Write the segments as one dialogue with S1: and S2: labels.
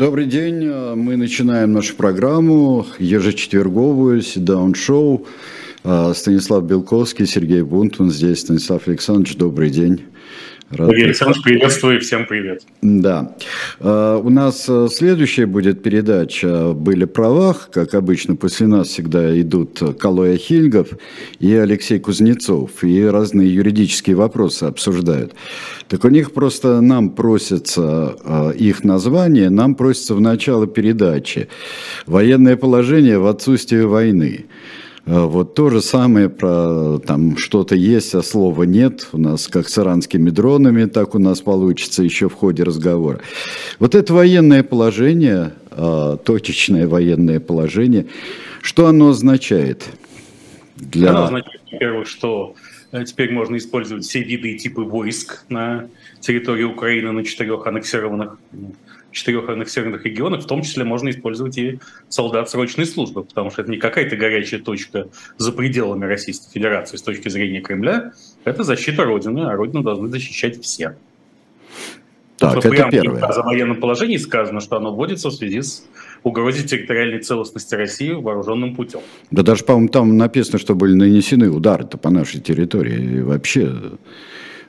S1: Добрый день. Мы начинаем нашу программу ежечетверговую «Седаун-шоу». Станислав Белковский, Сергей Бунтман здесь. Станислав Александрович, добрый день.
S2: Рад Александрович, приветствую всем привет.
S1: Да. А, у нас э, следующая будет передача «Были правах». Как обычно, после нас всегда идут Калоя Хильгов и Алексей Кузнецов. И разные юридические вопросы обсуждают. Так у них просто нам просится э, их название, нам просится в начало передачи. Военное положение в отсутствии войны. А, вот то же самое про там что-то есть, а слова нет. У нас как с иранскими дронами, так у нас получится еще в ходе разговора. Вот это военное положение, а, точечное военное положение, что оно означает?
S2: Для... Оно означает, во-первых, что э, теперь можно использовать все виды и типы войск на территории Украины на четырех аннексированных четырех аннексированных регионах, в том числе можно использовать и солдат срочной службы, потому что это не какая-то горячая точка за пределами Российской Федерации с точки зрения Кремля, это защита Родины, а Родину должны защищать все. Так, Тут это первое. В военном положении сказано, что оно вводится в связи с угрозой территориальной целостности России вооруженным путем.
S1: Да даже, по-моему, там написано, что были нанесены удары-то по нашей территории. И вообще...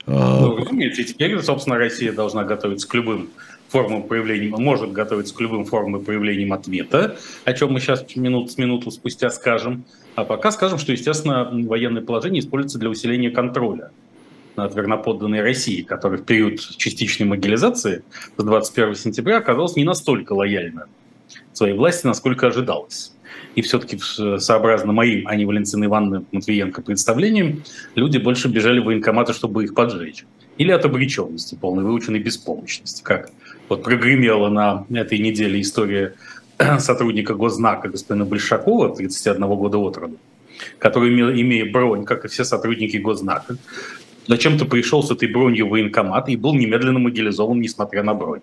S2: А, ну, разумеется, и теперь, собственно, Россия должна готовиться к любым формам проявления, может готовиться к любым формам проявлением ответа, о чем мы сейчас минут с минуту спустя скажем. А пока скажем, что, естественно, военное положение используется для усиления контроля над верноподданной Россией, которая в период частичной могилизации с 21 сентября оказалась не настолько лояльна своей власти, насколько ожидалось. И все-таки сообразно моим, а не Валентины Ивановны Матвиенко представлениям, люди больше бежали в военкоматы, чтобы их поджечь. Или от обреченности, полной выученной беспомощности, как вот прогремела на этой неделе история сотрудника Гознака господина Большакова, 31 года от роду, который, имея бронь, как и все сотрудники Гознака, зачем-то пришел с этой бронью в военкомат и был немедленно мобилизован, несмотря на бронь.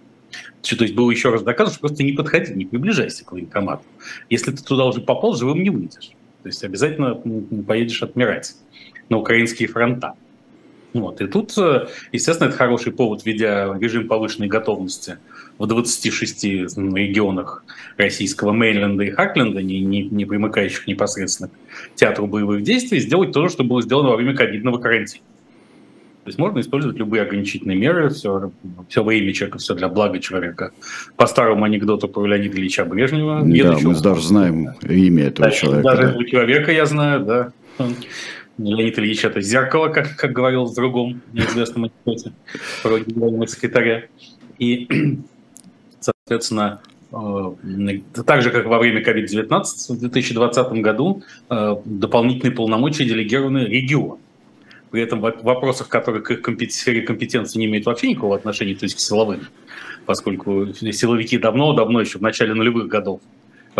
S2: То есть было еще раз доказано, что просто не подходи, не приближайся к военкомату. Если ты туда уже попал, живым не выйдешь. То есть обязательно поедешь отмирать на украинские фронта. Вот. И тут, э, естественно, это хороший повод, введя режим повышенной готовности в 26 регионах российского Мейнленда и Хакленда, не, не, не примыкающих непосредственно к театру боевых действий, сделать то, что было сделано во время ковидного карантина. То есть можно использовать любые ограничительные меры, все, все во имя человека, все для блага человека. По старому анекдоту про Леонида Ильича Брежнева.
S1: Да, мы даже знаем имя этого да, человека.
S2: Даже да. этого человека я знаю, да. Леонид Ильич это зеркало, как, как говорил в другом неизвестном анекдоте про генерального секретаря. И, соответственно, э, так же, как во время COVID-19 в 2020 году, э, дополнительные полномочия делегированы регионам. При этом в вопросах, которые к их сфере компетенции не имеют вообще никакого отношения, то есть к силовым, поскольку силовики давно-давно, еще в начале нулевых годов,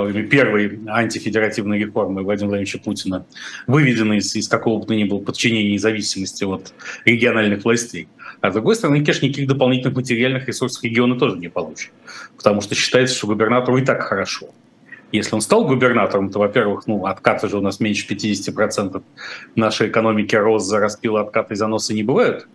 S2: время первой антифедеративной реформы Владимира Владимировича Путина, выведены из, из какого бы то ни было подчинения и зависимости от региональных властей. А с другой стороны, конечно, никаких дополнительных материальных ресурсов региона тоже не получит, потому что считается, что губернатору и так хорошо. Если он стал губернатором, то, во-первых, ну, откаты же у нас меньше 50% нашей экономики рост за распилы, откаты и заносы не бывают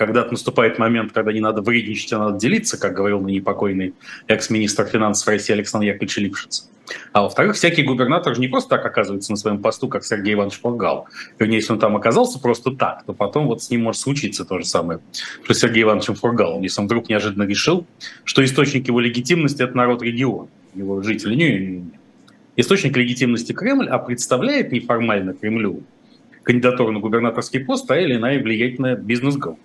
S2: когда наступает момент, когда не надо вредничать, а надо делиться, как говорил ныне покойный экс-министр финансов России Александр Яковлевич Липшиц. А во-вторых, всякий губернатор же не просто так оказывается на своем посту, как Сергей Иванович Пургал. Вернее, если он там оказался просто так, то потом вот с ним может случиться то же самое, что Сергей Ивановичем Фургалом, если он вдруг неожиданно решил, что источник его легитимности – это народ региона, его жители. Не, не, не. Источник легитимности Кремль, а представляет неформально Кремлю кандидатуру на губернаторский пост та или иная влиятельная бизнес-группа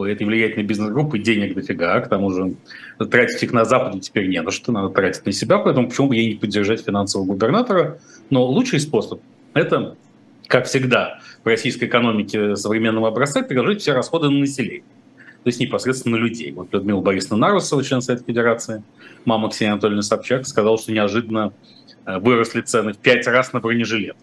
S2: у этой влиятельной бизнес-группы денег дофига, к тому же тратить их на Западе теперь не на что, надо тратить на себя, поэтому почему бы ей не поддержать финансового губернатора. Но лучший способ – это, как всегда, в российской экономике современного образца переложить все расходы на население то есть непосредственно на людей. Вот Людмила Борисовна Нарусова, член Совета Федерации, мама Ксения Анатольевна Собчак, сказала, что неожиданно э, выросли цены в пять раз на бронежилет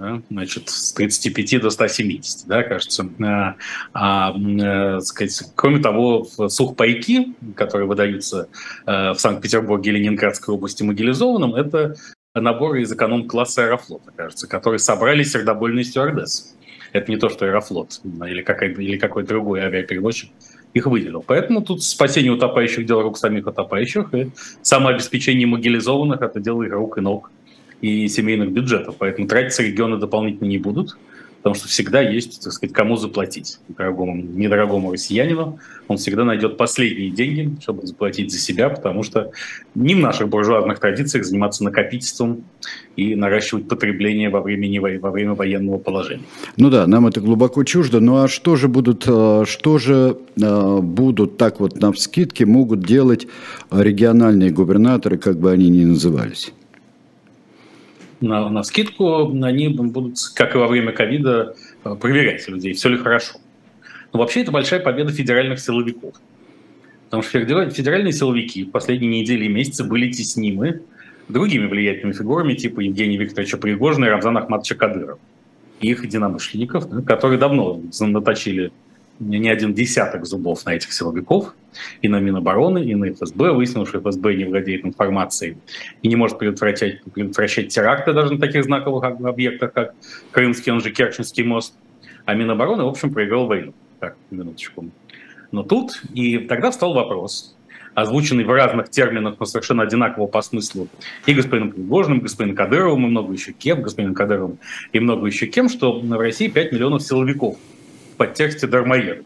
S2: да, значит, с 35 до 170, да, кажется. А, а, а, сказать, кроме того, сухпайки, которые выдаются а, в Санкт-Петербурге и Ленинградской области мобилизованным, это наборы из эконом-класса Аэрофлота, кажется, которые собрали сердобольные стюардессы. Это не то, что Аэрофлот или, какой- или какой-то другой авиаперевозчик их выделил. Поэтому тут спасение утопающих – дело рук самих утопающих, и самообеспечение могилизованных – это дело рук и ног и семейных бюджетов. Поэтому тратиться регионы дополнительно не будут потому что всегда есть, так сказать, кому заплатить дорогому, недорогому россиянину. Он всегда найдет последние деньги, чтобы заплатить за себя, потому что не в наших буржуазных традициях заниматься накопительством и наращивать потребление во время, во время военного положения.
S1: Ну да, нам это глубоко чуждо. Ну а что же будут, э, что же э, будут так вот на вскидке могут делать региональные губернаторы, как бы они ни назывались?
S2: На, на скидку, они будут, как и во время ковида, э, проверять людей, все ли хорошо. Но вообще это большая победа федеральных силовиков. Потому что федеральные силовики в последние недели и месяцы были теснимы другими влиятельными фигурами, типа Евгения Викторовича Пригожина и Рамзана Ахматовича Кадырова. Их единомышленников, которые давно наточили не один десяток зубов на этих силовиков, и на Минобороны, и на ФСБ. Выяснилось, что ФСБ не владеет информацией и не может предотвращать, предотвращать теракты даже на таких знаковых объектах, как Крымский, он же Керченский мост. А Минобороны, в общем, проиграл войну. Так, минуточку. Но тут, и тогда встал вопрос, озвученный в разных терминах, но совершенно одинаково по смыслу, и господином Пригожиным, и господином Кадыровым, и много еще кем, господином Кадыровым, и много еще кем, что в России 5 миллионов силовиков подтексте дармоедов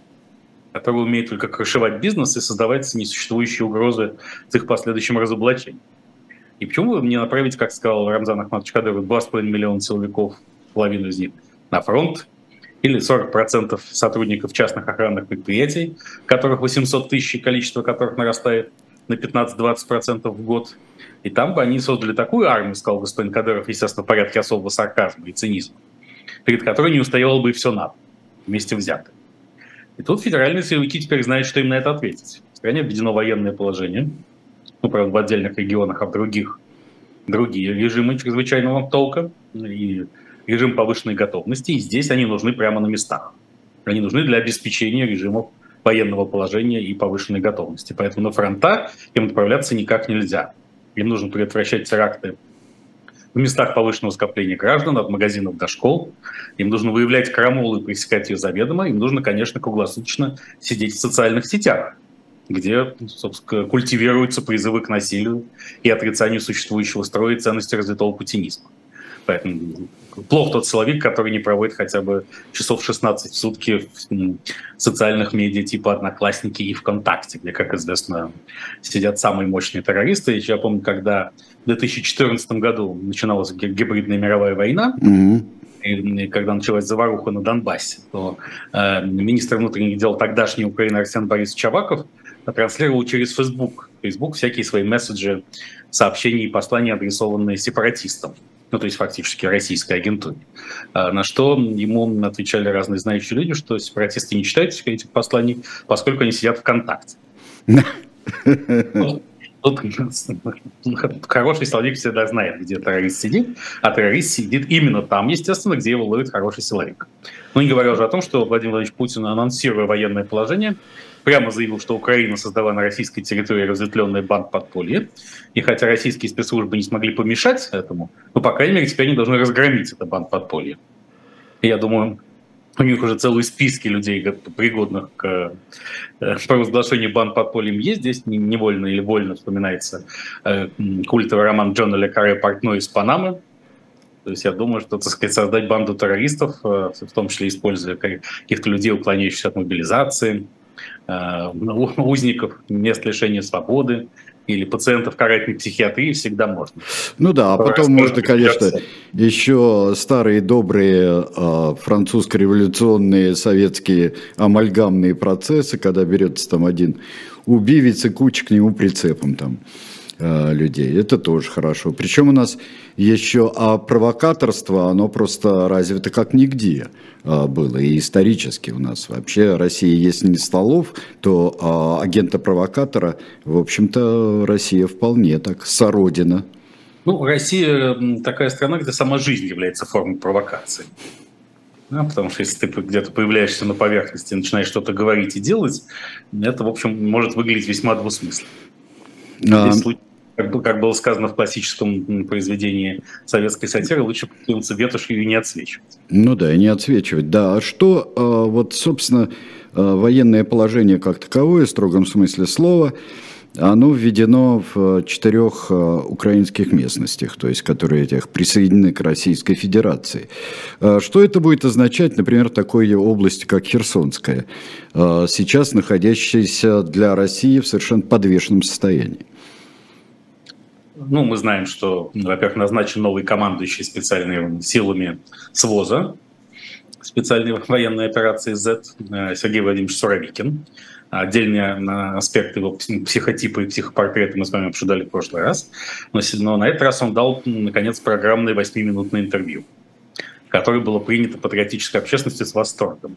S2: который умеет только крышевать бизнес и создавать несуществующие угрозы с их последующим разоблачением. И почему вы не направить, как сказал Рамзан Ахматович Кадыров, 2,5 миллиона силовиков, половину из них, на фронт, или 40% сотрудников частных охранных предприятий, которых 800 тысяч, количество которых нарастает на 15-20% в год. И там бы они создали такую армию, сказал господин Кадыров, естественно, в порядке особого сарказма и цинизма, перед которой не устояло бы и все НАТО, вместе взятое. И тут федеральные силовики теперь знают, что им на это ответить. В стране введено военное положение, ну, правда, в отдельных регионах, а в других другие режимы чрезвычайного толка и режим повышенной готовности, и здесь они нужны прямо на местах. Они нужны для обеспечения режимов военного положения и повышенной готовности. Поэтому на фронта им отправляться никак нельзя. Им нужно предотвращать теракты в местах повышенного скопления граждан, от магазинов до школ. Им нужно выявлять крамолу и пресекать ее заведомо. Им нужно, конечно, круглосуточно сидеть в социальных сетях, где, собственно, культивируются призывы к насилию и отрицанию существующего строя и ценности развитого путинизма. Поэтому плох тот силовик, который не проводит хотя бы часов 16 в сутки в социальных медиа типа «Одноклассники» и ВКонтакте, где, как известно, сидят самые мощные террористы. Я помню, когда в 2014 году начиналась гибридная мировая война, mm-hmm. и когда началась заваруха на Донбассе, то э, министр внутренних дел тогдашней Украины Арсен Борисович Чаваков транслировал через Facebook, Facebook всякие свои месседжи, сообщения и послания, адресованные сепаратистам ну, то есть фактически российской агентуре. А, на что ему отвечали разные знающие люди, что сепаратисты не читают этих посланий, поскольку они сидят ВКонтакте. Тут хороший силовик всегда знает, где террорист сидит, а террорист сидит именно там, естественно, где его ловит хороший силовик. Ну, не говоря уже о том, что Владимир Владимирович Путин, анонсируя военное положение, прямо заявил, что Украина создала на российской территории разветвленный банд подполья. И хотя российские спецслужбы не смогли помешать этому, но, по крайней мере, теперь они должны разгромить этот банд подполья. Я думаю, у них уже целые списки людей, пригодных к э, провозглашению банд подпольем есть. Здесь невольно или вольно вспоминается э, культовый роман Джона Ле Карре «Портной из Панамы», то есть я думаю, что, так сказать, создать банду террористов, э, в том числе используя каких-то людей, уклоняющихся от мобилизации, узников, мест лишения свободы или пациентов карательной психиатрии всегда можно.
S1: Ну да, а потом можно, конечно, еще старые добрые э, французско-революционные советские амальгамные процессы, когда берется там один убивец и куча к нему прицепом там. Э, людей. Это тоже хорошо. Причем у нас еще а провокаторство, оно просто развито как нигде э, было. И исторически у нас вообще Россия, если не столов, то а, агента-провокатора, в общем-то, Россия вполне так сородина.
S2: Ну, Россия такая страна, где сама жизнь является формой провокации. Да, потому что если ты где-то появляешься на поверхности, начинаешь что-то говорить и делать, это, в общем, может выглядеть весьма двусмысленно.
S1: А,
S2: как, как было сказано в классическом произведении советской сатиры, лучше прикинуться ветошью и не отсвечивать.
S1: Ну да, и не отсвечивать, да. А что, э, вот, собственно, э, военное положение как таковое, в строгом смысле слова, оно введено в четырех э, украинских местностях, то есть которые этих присоединены к Российской Федерации. Что это будет означать, например, такой области, как Херсонская, сейчас находящаяся для России в совершенно подвешенном состоянии?
S2: Ну, мы знаем, что, во-первых, назначен новый командующий специальными силами СВОЗа, специальной военной операции Z, э, Сергей Владимирович Суровикин. Отдельные э, аспекты его психотипа и психопортрета мы с вами обсуждали в прошлый раз. Но на этот раз он дал, наконец, программное восьмиминутное интервью, которое было принято патриотической общественностью с восторгом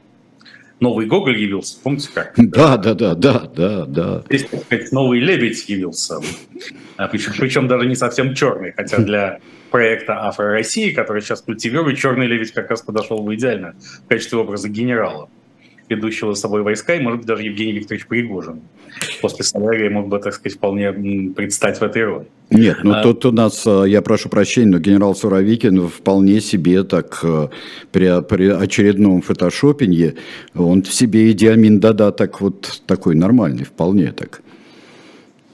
S2: новый Гоголь явился, помните как?
S1: Да, да, да, да, да, да.
S2: Здесь, так сказать, новый Лебедь явился, причем, а, причем даже не совсем черный, хотя для проекта Афро России, который сейчас культивирует, черный Лебедь как раз подошел бы идеально в качестве образа генерала ведущего с собой войска, и, может быть, даже Евгений Викторович Пригожин после Солярия мог бы, так сказать, вполне предстать в этой роли.
S1: Нет, ну а... тут у нас, э, я прошу прощения, но генерал Суровикин вполне себе так э, при, при очередном фотошопинге, он в себе и Диамин Дада так вот такой нормальный, вполне так.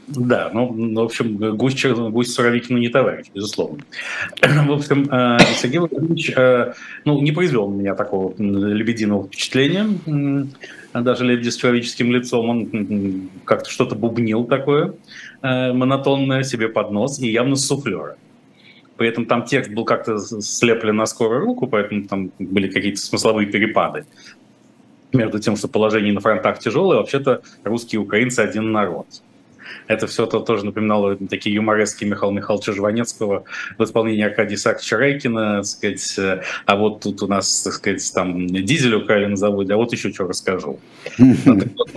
S2: Да, ну, ну, в общем, гусь, гусь Суровикину не товарищ, безусловно. В общем, э, Сергей Владимирович э, ну, не произвел на меня такого лебединого впечатления, даже лебеди с человеческим лицом. Он как-то что-то бубнил такое э, монотонное себе под нос и явно суфлера. При этом там текст был как-то слеплен на скорую руку, поэтому там были какие-то смысловые перепады между тем, что положение на фронтах тяжелое, вообще-то русские и украинцы один народ. Это все то тоже напоминало такие юморески Михаила Михайловича Жванецкого в исполнении Аркадия Исааковича Райкина, так сказать, а вот тут у нас, так сказать, там дизель украли на заводе, а вот еще что расскажу.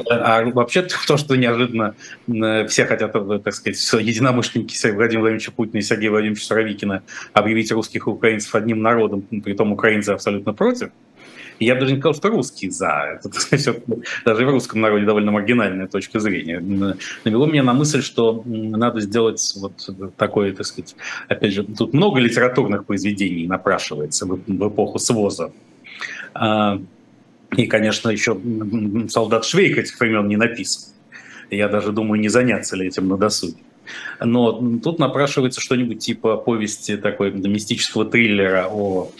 S2: А вообще то, что неожиданно все хотят, э, так сказать, единомышленники Владимира Владимировича Путина и Сергея Владимировича Суровикина объявить русских и украинцев одним народом, при том украинцы абсолютно против, я бы даже не сказал, что русский за. Это все, даже в русском народе довольно маргинальная точка зрения. Навело меня на мысль, что надо сделать вот такое, так сказать, опять же, тут много литературных произведений напрашивается в, эпоху своза. А, и, конечно, еще «Солдат Швейк» этих времен не написан. Я даже думаю, не заняться ли этим на досуге. Но тут напрашивается что-нибудь типа повести такой мистического триллера о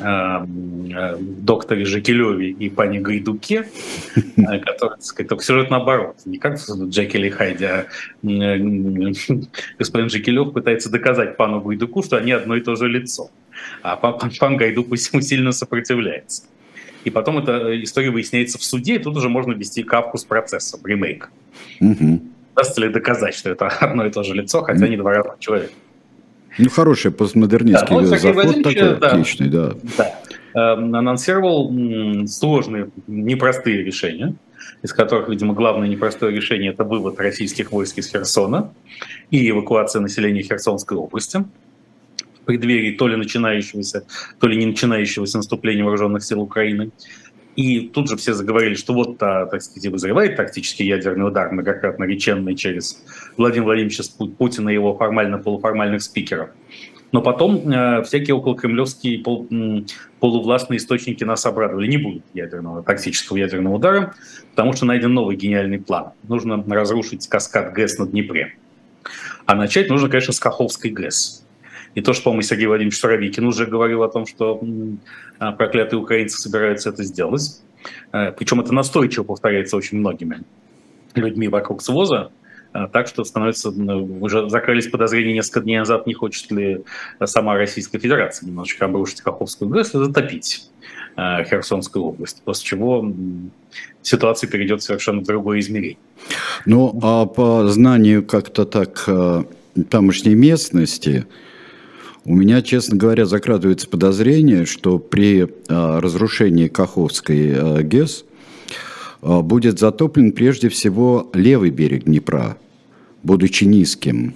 S2: эм, э, докторе Жекелеве и пане Гайдуке, э, который, сказать, только сюжет наоборот. Не как в Джекиле и Хайде, а э, господин Жекелев пытается доказать пану Гайдуку, что они одно и то же лицо. А пан, пан Гайдук ему сильно сопротивляется. И потом эта история выясняется в суде, и тут уже можно вести капку с процессом, ремейк. Угу удастся ли доказать, что это одно и то же лицо, хотя не два разных человека.
S1: Ну, хороший постмодернистский да, ну, заход такой, да, отличный, да. да.
S2: Э, анонсировал сложные, непростые решения, из которых, видимо, главное непростое решение – это вывод российских войск из Херсона и эвакуация населения Херсонской области в преддверии то ли начинающегося, то ли не начинающегося наступления вооруженных сил Украины. И тут же все заговорили, что вот, а, так сказать, вызревает тактический ядерный удар, многократно реченный через Владимира Владимировича Путина и его формально-полуформальных спикеров. Но потом э, всякие околокремлевские пол, полувластные источники нас обрадовали. Не будет ядерного, тактического ядерного удара, потому что найден новый гениальный план. Нужно разрушить каскад ГЭС на Днепре. А начать нужно, конечно, с Каховской ГЭС. И то, что, по-моему, Сергей Владимирович Суровикин уже говорил о том, что а, проклятые украинцы собираются это сделать. А, Причем это настойчиво повторяется очень многими людьми вокруг СВОЗа. А, так что становится, уже закрылись подозрения несколько дней назад, не хочет ли сама Российская Федерация немножечко обрушить Каховскую ГЭС и затопить Херсонскую область, после чего ситуация перейдет совершенно в другое измерение.
S1: Ну, а по знанию как-то так тамошней местности, у меня, честно говоря, закрадывается подозрение, что при а, разрушении Каховской а, ГЭС а, будет затоплен прежде всего левый берег Днепра, будучи низким.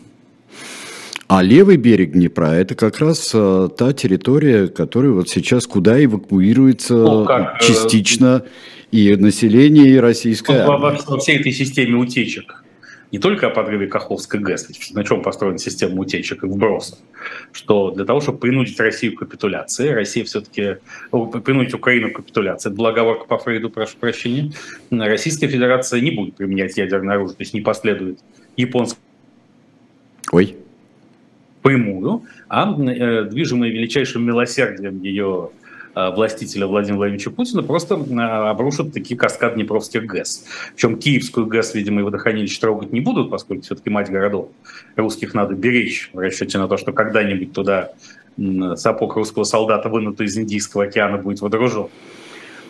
S1: А левый берег Днепра – это как раз а, та территория, которая вот сейчас куда эвакуируется ну, как, э, частично и население, и российская
S2: во, во, во всей этой системе утечек не только о подрыве Каховской ГЭС, ведь на чем построена система утечек и вбросов, что для того, чтобы принудить Россию к капитуляции, Россия все-таки, принудить Украину к капитуляции, это была оговорка по Фрейду, прошу прощения, Российская Федерация не будет применять ядерное оружие, то есть не последует японскому
S1: Ой.
S2: прямую, а э, движимая величайшим милосердием ее властителя Владимира Владимировича Путина просто э, обрушат такие каскад Днепровских ГЭС. Причем киевскую ГЭС, видимо, и водохранилище трогать не будут, поскольку все-таки мать городов русских надо беречь в расчете на то, что когда-нибудь туда сапог русского солдата, вынутый из Индийского океана, будет водружен.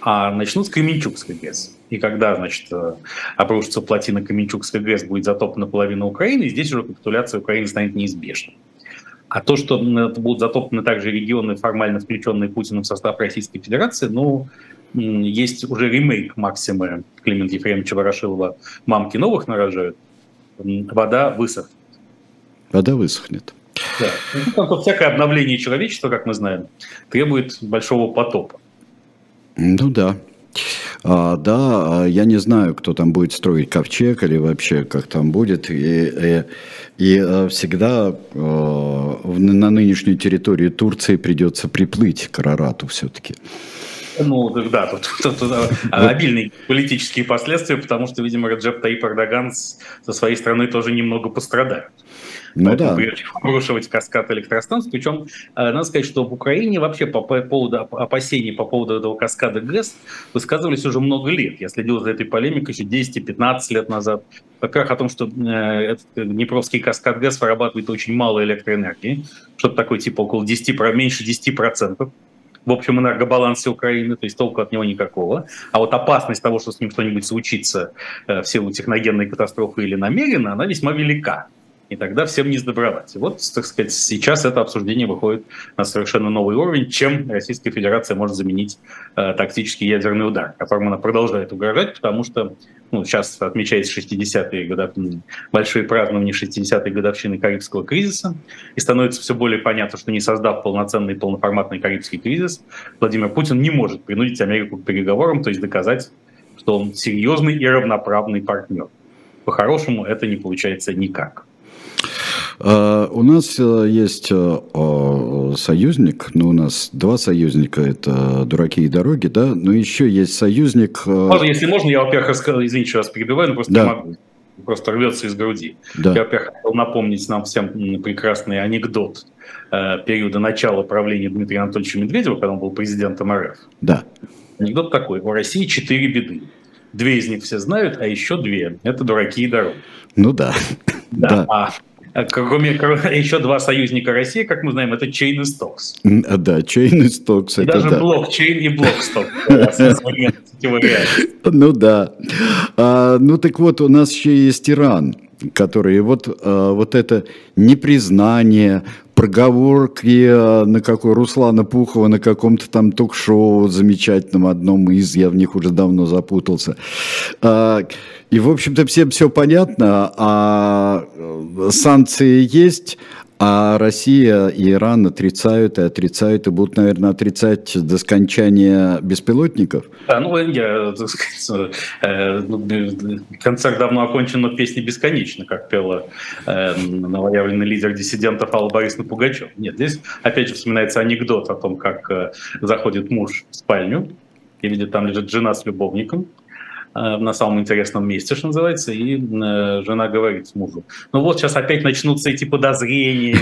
S2: А начнут с Кременчугской ГЭС. И когда, значит, э, обрушится плотина Кременчугской ГЭС, будет затоплена половина Украины, и здесь уже капитуляция Украины станет неизбежной. А то, что будут затоплены также регионы, формально включенные Путиным в состав Российской Федерации, ну, есть уже ремейк Максима Климента Ефремовича Ворошилова «Мамки новых нарожают», вода высохнет.
S1: Вода высохнет.
S2: Да. Ну, всякое обновление человечества, как мы знаем, требует большого потопа.
S1: Ну да. А, да, а я не знаю, кто там будет строить ковчег или вообще как там будет. И, и, и э, всегда э, на нынешнюю территорию Турции придется приплыть к Арарату все-таки.
S2: Ну, да, тут, тут, тут обильные политические последствия, потому что, видимо, Раджеп Таип Эрдоган со своей стороны тоже немного пострадает. Ну да. обрушивать каскад электростанций. Причем, э, надо сказать, что в Украине вообще по поводу опасений по поводу этого каскада ГЭС высказывались уже много лет. Я следил за этой полемикой еще 10-15 лет назад. Во-первых, о том, что э, этот Днепровский каскад ГЭС вырабатывает очень мало электроэнергии, что-то такое типа около 10, меньше 10% в общем энергобалансе Украины, то есть толку от него никакого. А вот опасность того, что с ним что-нибудь случится э, в силу техногенной катастрофы или намеренно, она весьма велика и тогда всем не сдобровать. И вот, так сказать, сейчас это обсуждение выходит на совершенно новый уровень, чем Российская Федерация может заменить э, тактический ядерный удар, которым она продолжает угрожать, потому что ну, сейчас отмечается 60-е годы, большие празднования 60-й годовщины Карибского кризиса, и становится все более понятно, что не создав полноценный полноформатный Карибский кризис, Владимир Путин не может принудить Америку к переговорам, то есть доказать, что он серьезный и равноправный партнер. По-хорошему это не получается никак.
S1: А, у нас э, есть э, союзник, ну, у нас два союзника, это дураки и дороги, да, но еще есть союзник...
S2: Э, можно, если можно, я, во-первых, рассказал, извините, что вас перебиваю, но просто да. не могу просто рвется из груди. Да. Я, во-первых, хотел напомнить нам всем прекрасный анекдот периода начала правления Дмитрия Анатольевича Медведева, когда он был президентом РФ.
S1: Да.
S2: Анекдот такой. У России четыре беды. Две из них все знают, а еще две – это дураки и дороги.
S1: Ну да.
S2: Да. да. А Э, кроме, еще два союзника России, как мы знаем, это Chain и Stocks.
S1: Да, Chain и Stocks.
S2: И это даже да. блокчейн и блоксток.
S1: Ну да. А, ну так вот, у нас еще есть Иран, который вот, а, вот это непризнание, проговорки а, на какой Руслана Пухова на каком-то там ток-шоу замечательном одном из, я в них уже давно запутался. А, и, в общем-то, всем все понятно, а э, санкции есть, а Россия и Иран отрицают и отрицают, и будут, наверное, отрицать до скончания беспилотников?
S2: Да, ну, я, так сказать, э, ну, концерт давно окончен, но песня бесконечна, как пела э, новоявленный лидер диссидентов Алла Борисовна Пугачев. Нет, здесь, опять же, вспоминается анекдот о том, как э, заходит муж в спальню, и видит, там лежит жена с любовником, на самом интересном месте, что называется, и э, жена говорит мужу, ну вот сейчас опять начнутся эти подозрения,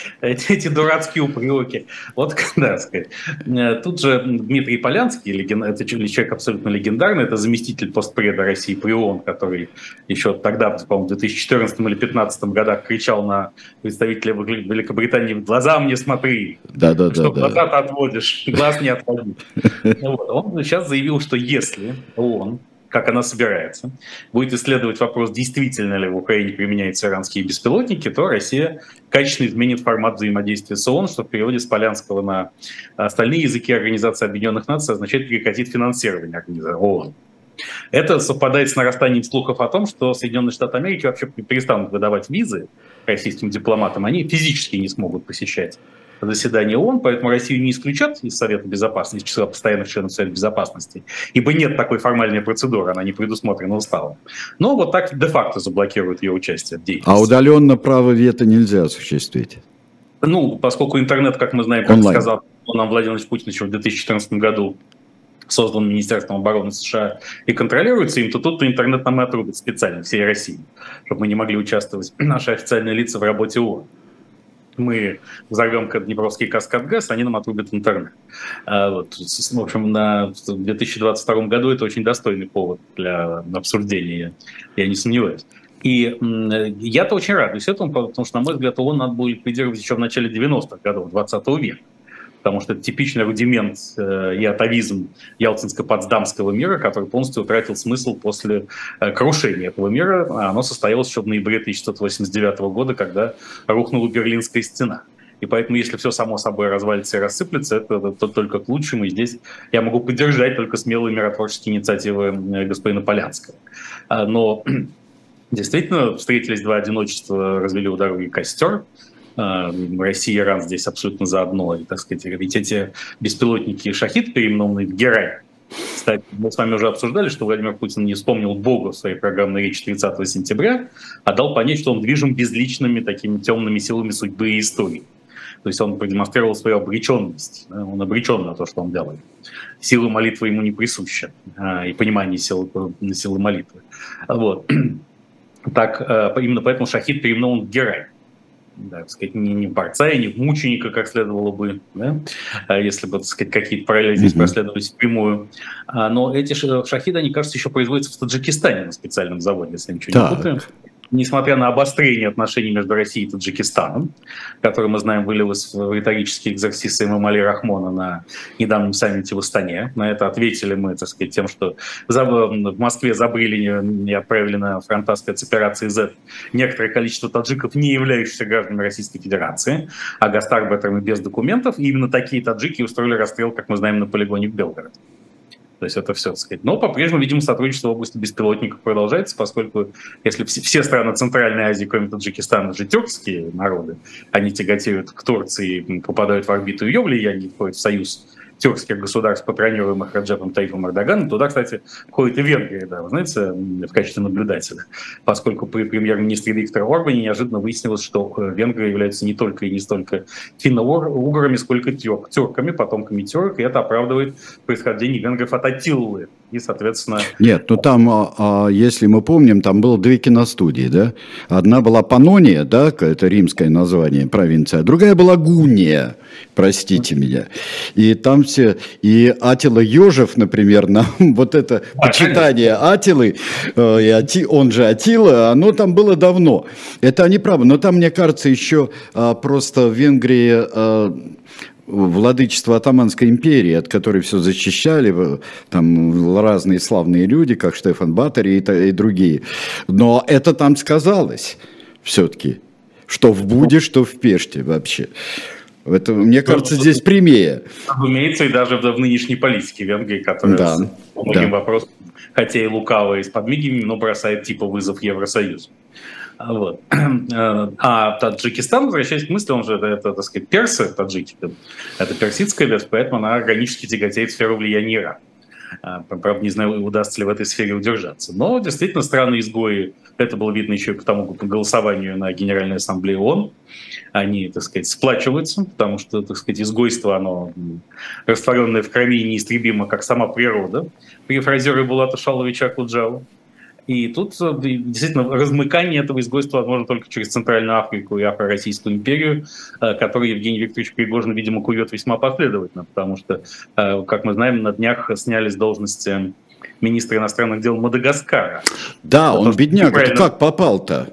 S2: эти, эти дурацкие упреки. Вот когда сказать. Э, тут же Дмитрий Полянский, это человек абсолютно легендарный, это заместитель постпреда России при ООН, который еще тогда, по-моему, в 2014 или 2015 годах кричал на представителя Великобритании «Глаза мне смотри!»
S1: да, да,
S2: Что
S1: да,
S2: глаза ты отводишь, глаз не отводи. Он сейчас заявил, что если ООН как она собирается, будет исследовать вопрос, действительно ли в Украине применяются иранские беспилотники, то Россия качественно изменит формат взаимодействия с ООН, что в переводе с Полянского на остальные языки Организации Объединенных Наций означает прекратить финансирование ООН. Это совпадает с нарастанием слухов о том, что Соединенные Штаты Америки вообще перестанут выдавать визы российским дипломатам, они физически не смогут посещать заседания ООН, поэтому Россию не исключат из Совета Безопасности, из числа постоянных членов Совета Безопасности, ибо нет такой формальной процедуры, она не предусмотрена уставом. Но вот так де-факто заблокируют ее участие в деятельности.
S1: А удаленно право вето нельзя осуществить?
S2: Ну, поскольку интернет, как мы знаем, как Онлайн. сказал нам Владимир Путин еще в 2014 году, создан Министерством обороны США и контролируется им, то тут интернет нам и отрубят специально всей России, чтобы мы не могли участвовать, наши официальные лица, в работе ООН. Мы взорвем Днепровский каскад ГЭС, они нам отрубят интернет. А вот, в общем, на, в 2022 году это очень достойный повод для обсуждения, я, не сомневаюсь. И я-то очень радуюсь этому, потому что, на мой взгляд, ООН надо было ликвидировать еще в начале 90-х годов 20 века потому что это типичный рудимент э, и атовизм ялтинско-потсдамского мира, который полностью утратил смысл после э, крушения этого мира. Оно состоялось еще в ноябре 1989 года, когда рухнула Берлинская стена. И поэтому, если все само собой развалится и рассыплется, это, это, это только к лучшему. И здесь я могу поддержать только смелые миротворческие инициативы э, господина Полянского. А, но действительно встретились два одиночества, развели у дороги костер. А, Россия и Иран здесь абсолютно заодно. И, так сказать, ведь эти беспилотники «Шахид», переименованные в «Герай», кстати, мы с вами уже обсуждали, что Владимир Путин не вспомнил Бога в своей программной речи 30 сентября, а дал понять, что он движим безличными такими темными силами судьбы и истории. То есть он продемонстрировал свою обреченность. Он обречен на то, что он делает. Сила молитвы ему не присуща. А, и понимание силы, силы молитвы. Вот. Так, э, именно поэтому Шахид переименован в Герай да, так сказать, не, не борца и не мученика, как следовало бы, да, а если бы, так сказать, какие-то параллели здесь проследовались впрямую. А, но эти шахиды, они, кажется, еще производятся в Таджикистане на специальном заводе, если я ничего так. не путаю несмотря на обострение отношений между Россией и Таджикистаном, которое мы знаем вылилось в риторический экзорсис Имамали Рахмона на недавнем саммите в Астане. На это ответили мы, так сказать, тем, что в Москве забрили и отправили на фронта спецоперации Z некоторое количество таджиков, не являющихся гражданами Российской Федерации, а гастарбайтерами без документов. И именно такие таджики устроили расстрел, как мы знаем, на полигоне в Белгороде. То есть это все, так сказать. Но по-прежнему, видимо, сотрудничество в области беспилотников продолжается, поскольку если все страны Центральной Азии, кроме Таджикистана, же тюркские народы, они тяготеют к Турции, попадают в орбиту ее влияния, входят в союз тюркских государств, патронируемых Раджепом Таифом Эрдоганом. Туда, кстати, входит и Венгрия, да, вы знаете, в качестве наблюдателя. Поскольку при премьер-министре Викторе Орбане неожиданно выяснилось, что э, Венгрия является не только и не столько финно-уграми, сколько тюрк, тюрками, потомками тюрк, и это оправдывает происхождение венгров от Атиллы, и, соответственно...
S1: Нет, ну там, а, а, если мы помним, там было две киностудии, да? Одна была Панония, да, это римское название, провинция, а другая была Гуния, простите меня. И там все, и Атила Ежев, например, нам вот это а, почитание Атилы, э, и Ати, он же Атила, оно там было давно. Это они правы, но там, мне кажется, еще просто в Венгрии а, владычество Атаманской империи, от которой все зачищали, там разные славные люди, как Штефан Баттери и, и другие. Но это там сказалось все-таки, что в Буде, что в Пеште вообще. Это, мне ну, кажется, здесь прямее.
S2: Разумеется, и даже в, в нынешней политике Венгрии, которая да, по многим да. вопросам, хотя и лукаво и с подмигиванием, но бросает типа вызов Евросоюзу. Вот. А Таджикистан, возвращаясь к мысли, он же это, это так сказать, персы, таджики, это персидская ветвь, поэтому она органически тяготеет в сферу влияния Ирана. А, правда, не знаю, удастся ли в этой сфере удержаться. Но действительно, страны-изгои, это было видно еще и по тому по голосованию на Генеральной Ассамблее ООН, они, так сказать, сплачиваются, потому что, так сказать, изгойство, оно растворенное в крови неистребимо, как сама природа. При фразере Булата Шаловича Куджава. И тут э, действительно размыкание этого изгойства возможно только через Центральную Африку и Афро-Российскую империю, э, которую Евгений Викторович Пригожин, видимо, кует весьма последовательно, потому что, э, как мы знаем, на днях снялись должности министра иностранных дел Мадагаскара.
S1: Да, он бедняк, это как попал-то?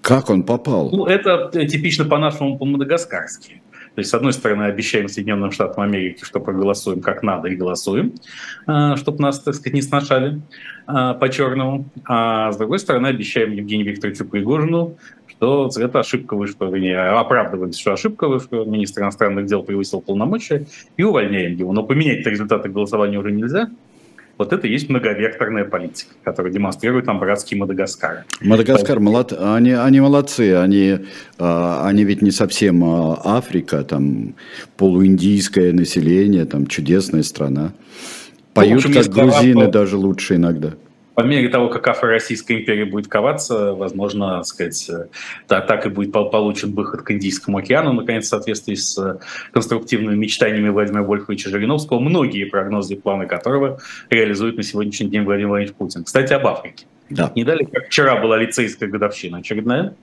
S1: Как он попал?
S2: Ну, это типично по-нашему, по-мадагаскарски. То есть, с одной стороны, обещаем Соединенным Штатам Америки, что проголосуем как надо и голосуем, чтобы нас, так сказать, не сношали. А, по-черному. А с другой стороны, обещаем Евгению Викторовичу Пригожину, что это ошибка вышла, не оправдываемся, что ошибка вышла, министр иностранных дел превысил полномочия, и увольняем его. Но поменять результаты голосования уже нельзя. Вот это и есть многовекторная политика, которая демонстрирует нам братские Мадагаскары.
S1: Мадагаскар, молод... они, они молодцы, они, а, они ведь не совсем а, Африка, там полуиндийское население, там чудесная страна. Поют ну, как грузины по... даже лучше иногда
S2: по мере того, как Афро-Российская империя будет коваться, возможно, так, сказать, так, так и будет получен выход к Индийскому океану, наконец, в соответствии с конструктивными мечтаниями Владимира Вольфовича Жириновского, многие прогнозы и планы которого реализует на сегодняшний день Владимир Владимирович Путин. Кстати, об Африке. Да. Не дали, как вчера была лицейская годовщина очередная,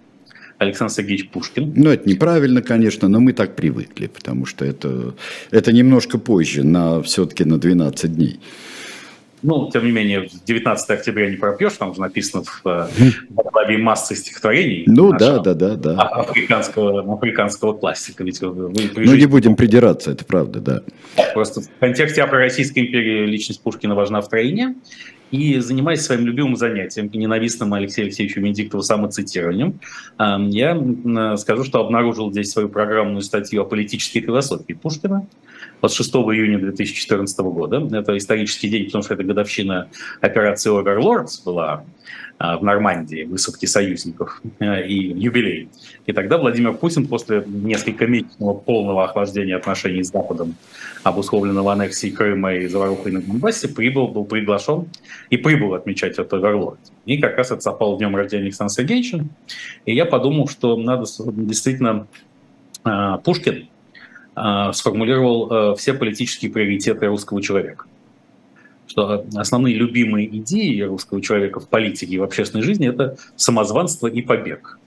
S2: Александр Сергеевич Пушкин.
S1: Ну, это неправильно, конечно, но мы так привыкли, потому что это, это немножко позже, на, все-таки на 12 дней.
S2: Ну, тем не менее, 19 октября не пропьешь, там же написано в, в главе массы стихотворений.
S1: Ну, да, да, да, да.
S2: Африканского, африканского классика. Ведь вы,
S1: вы ну, не будем придираться, это правда, да.
S2: Просто в контексте Афро-Российской империи личность Пушкина важна втройне. И занимаясь своим любимым занятием, ненавистным Алексею Алексеевичу Венедиктову самоцитированием, я скажу, что обнаружил здесь свою программную статью о политической философии Пушкина, от 6 июня 2014 года. Это исторический день, потому что это годовщина операции Оверлордс была а, в Нормандии, высадки союзников э, и юбилей. И тогда Владимир Путин после несколько месяцев полного охлаждения отношений с Западом, обусловленного аннексией Крыма и заварухой на Донбассе, прибыл, был приглашен и прибыл отмечать этот Оверлорд. И как раз это совпало днем рождения Александра Сергеевича. И я подумал, что надо действительно а, Пушкин сформулировал э, все политические приоритеты русского человека. Что основные любимые идеи русского человека в политике и в общественной жизни – это самозванство и побег.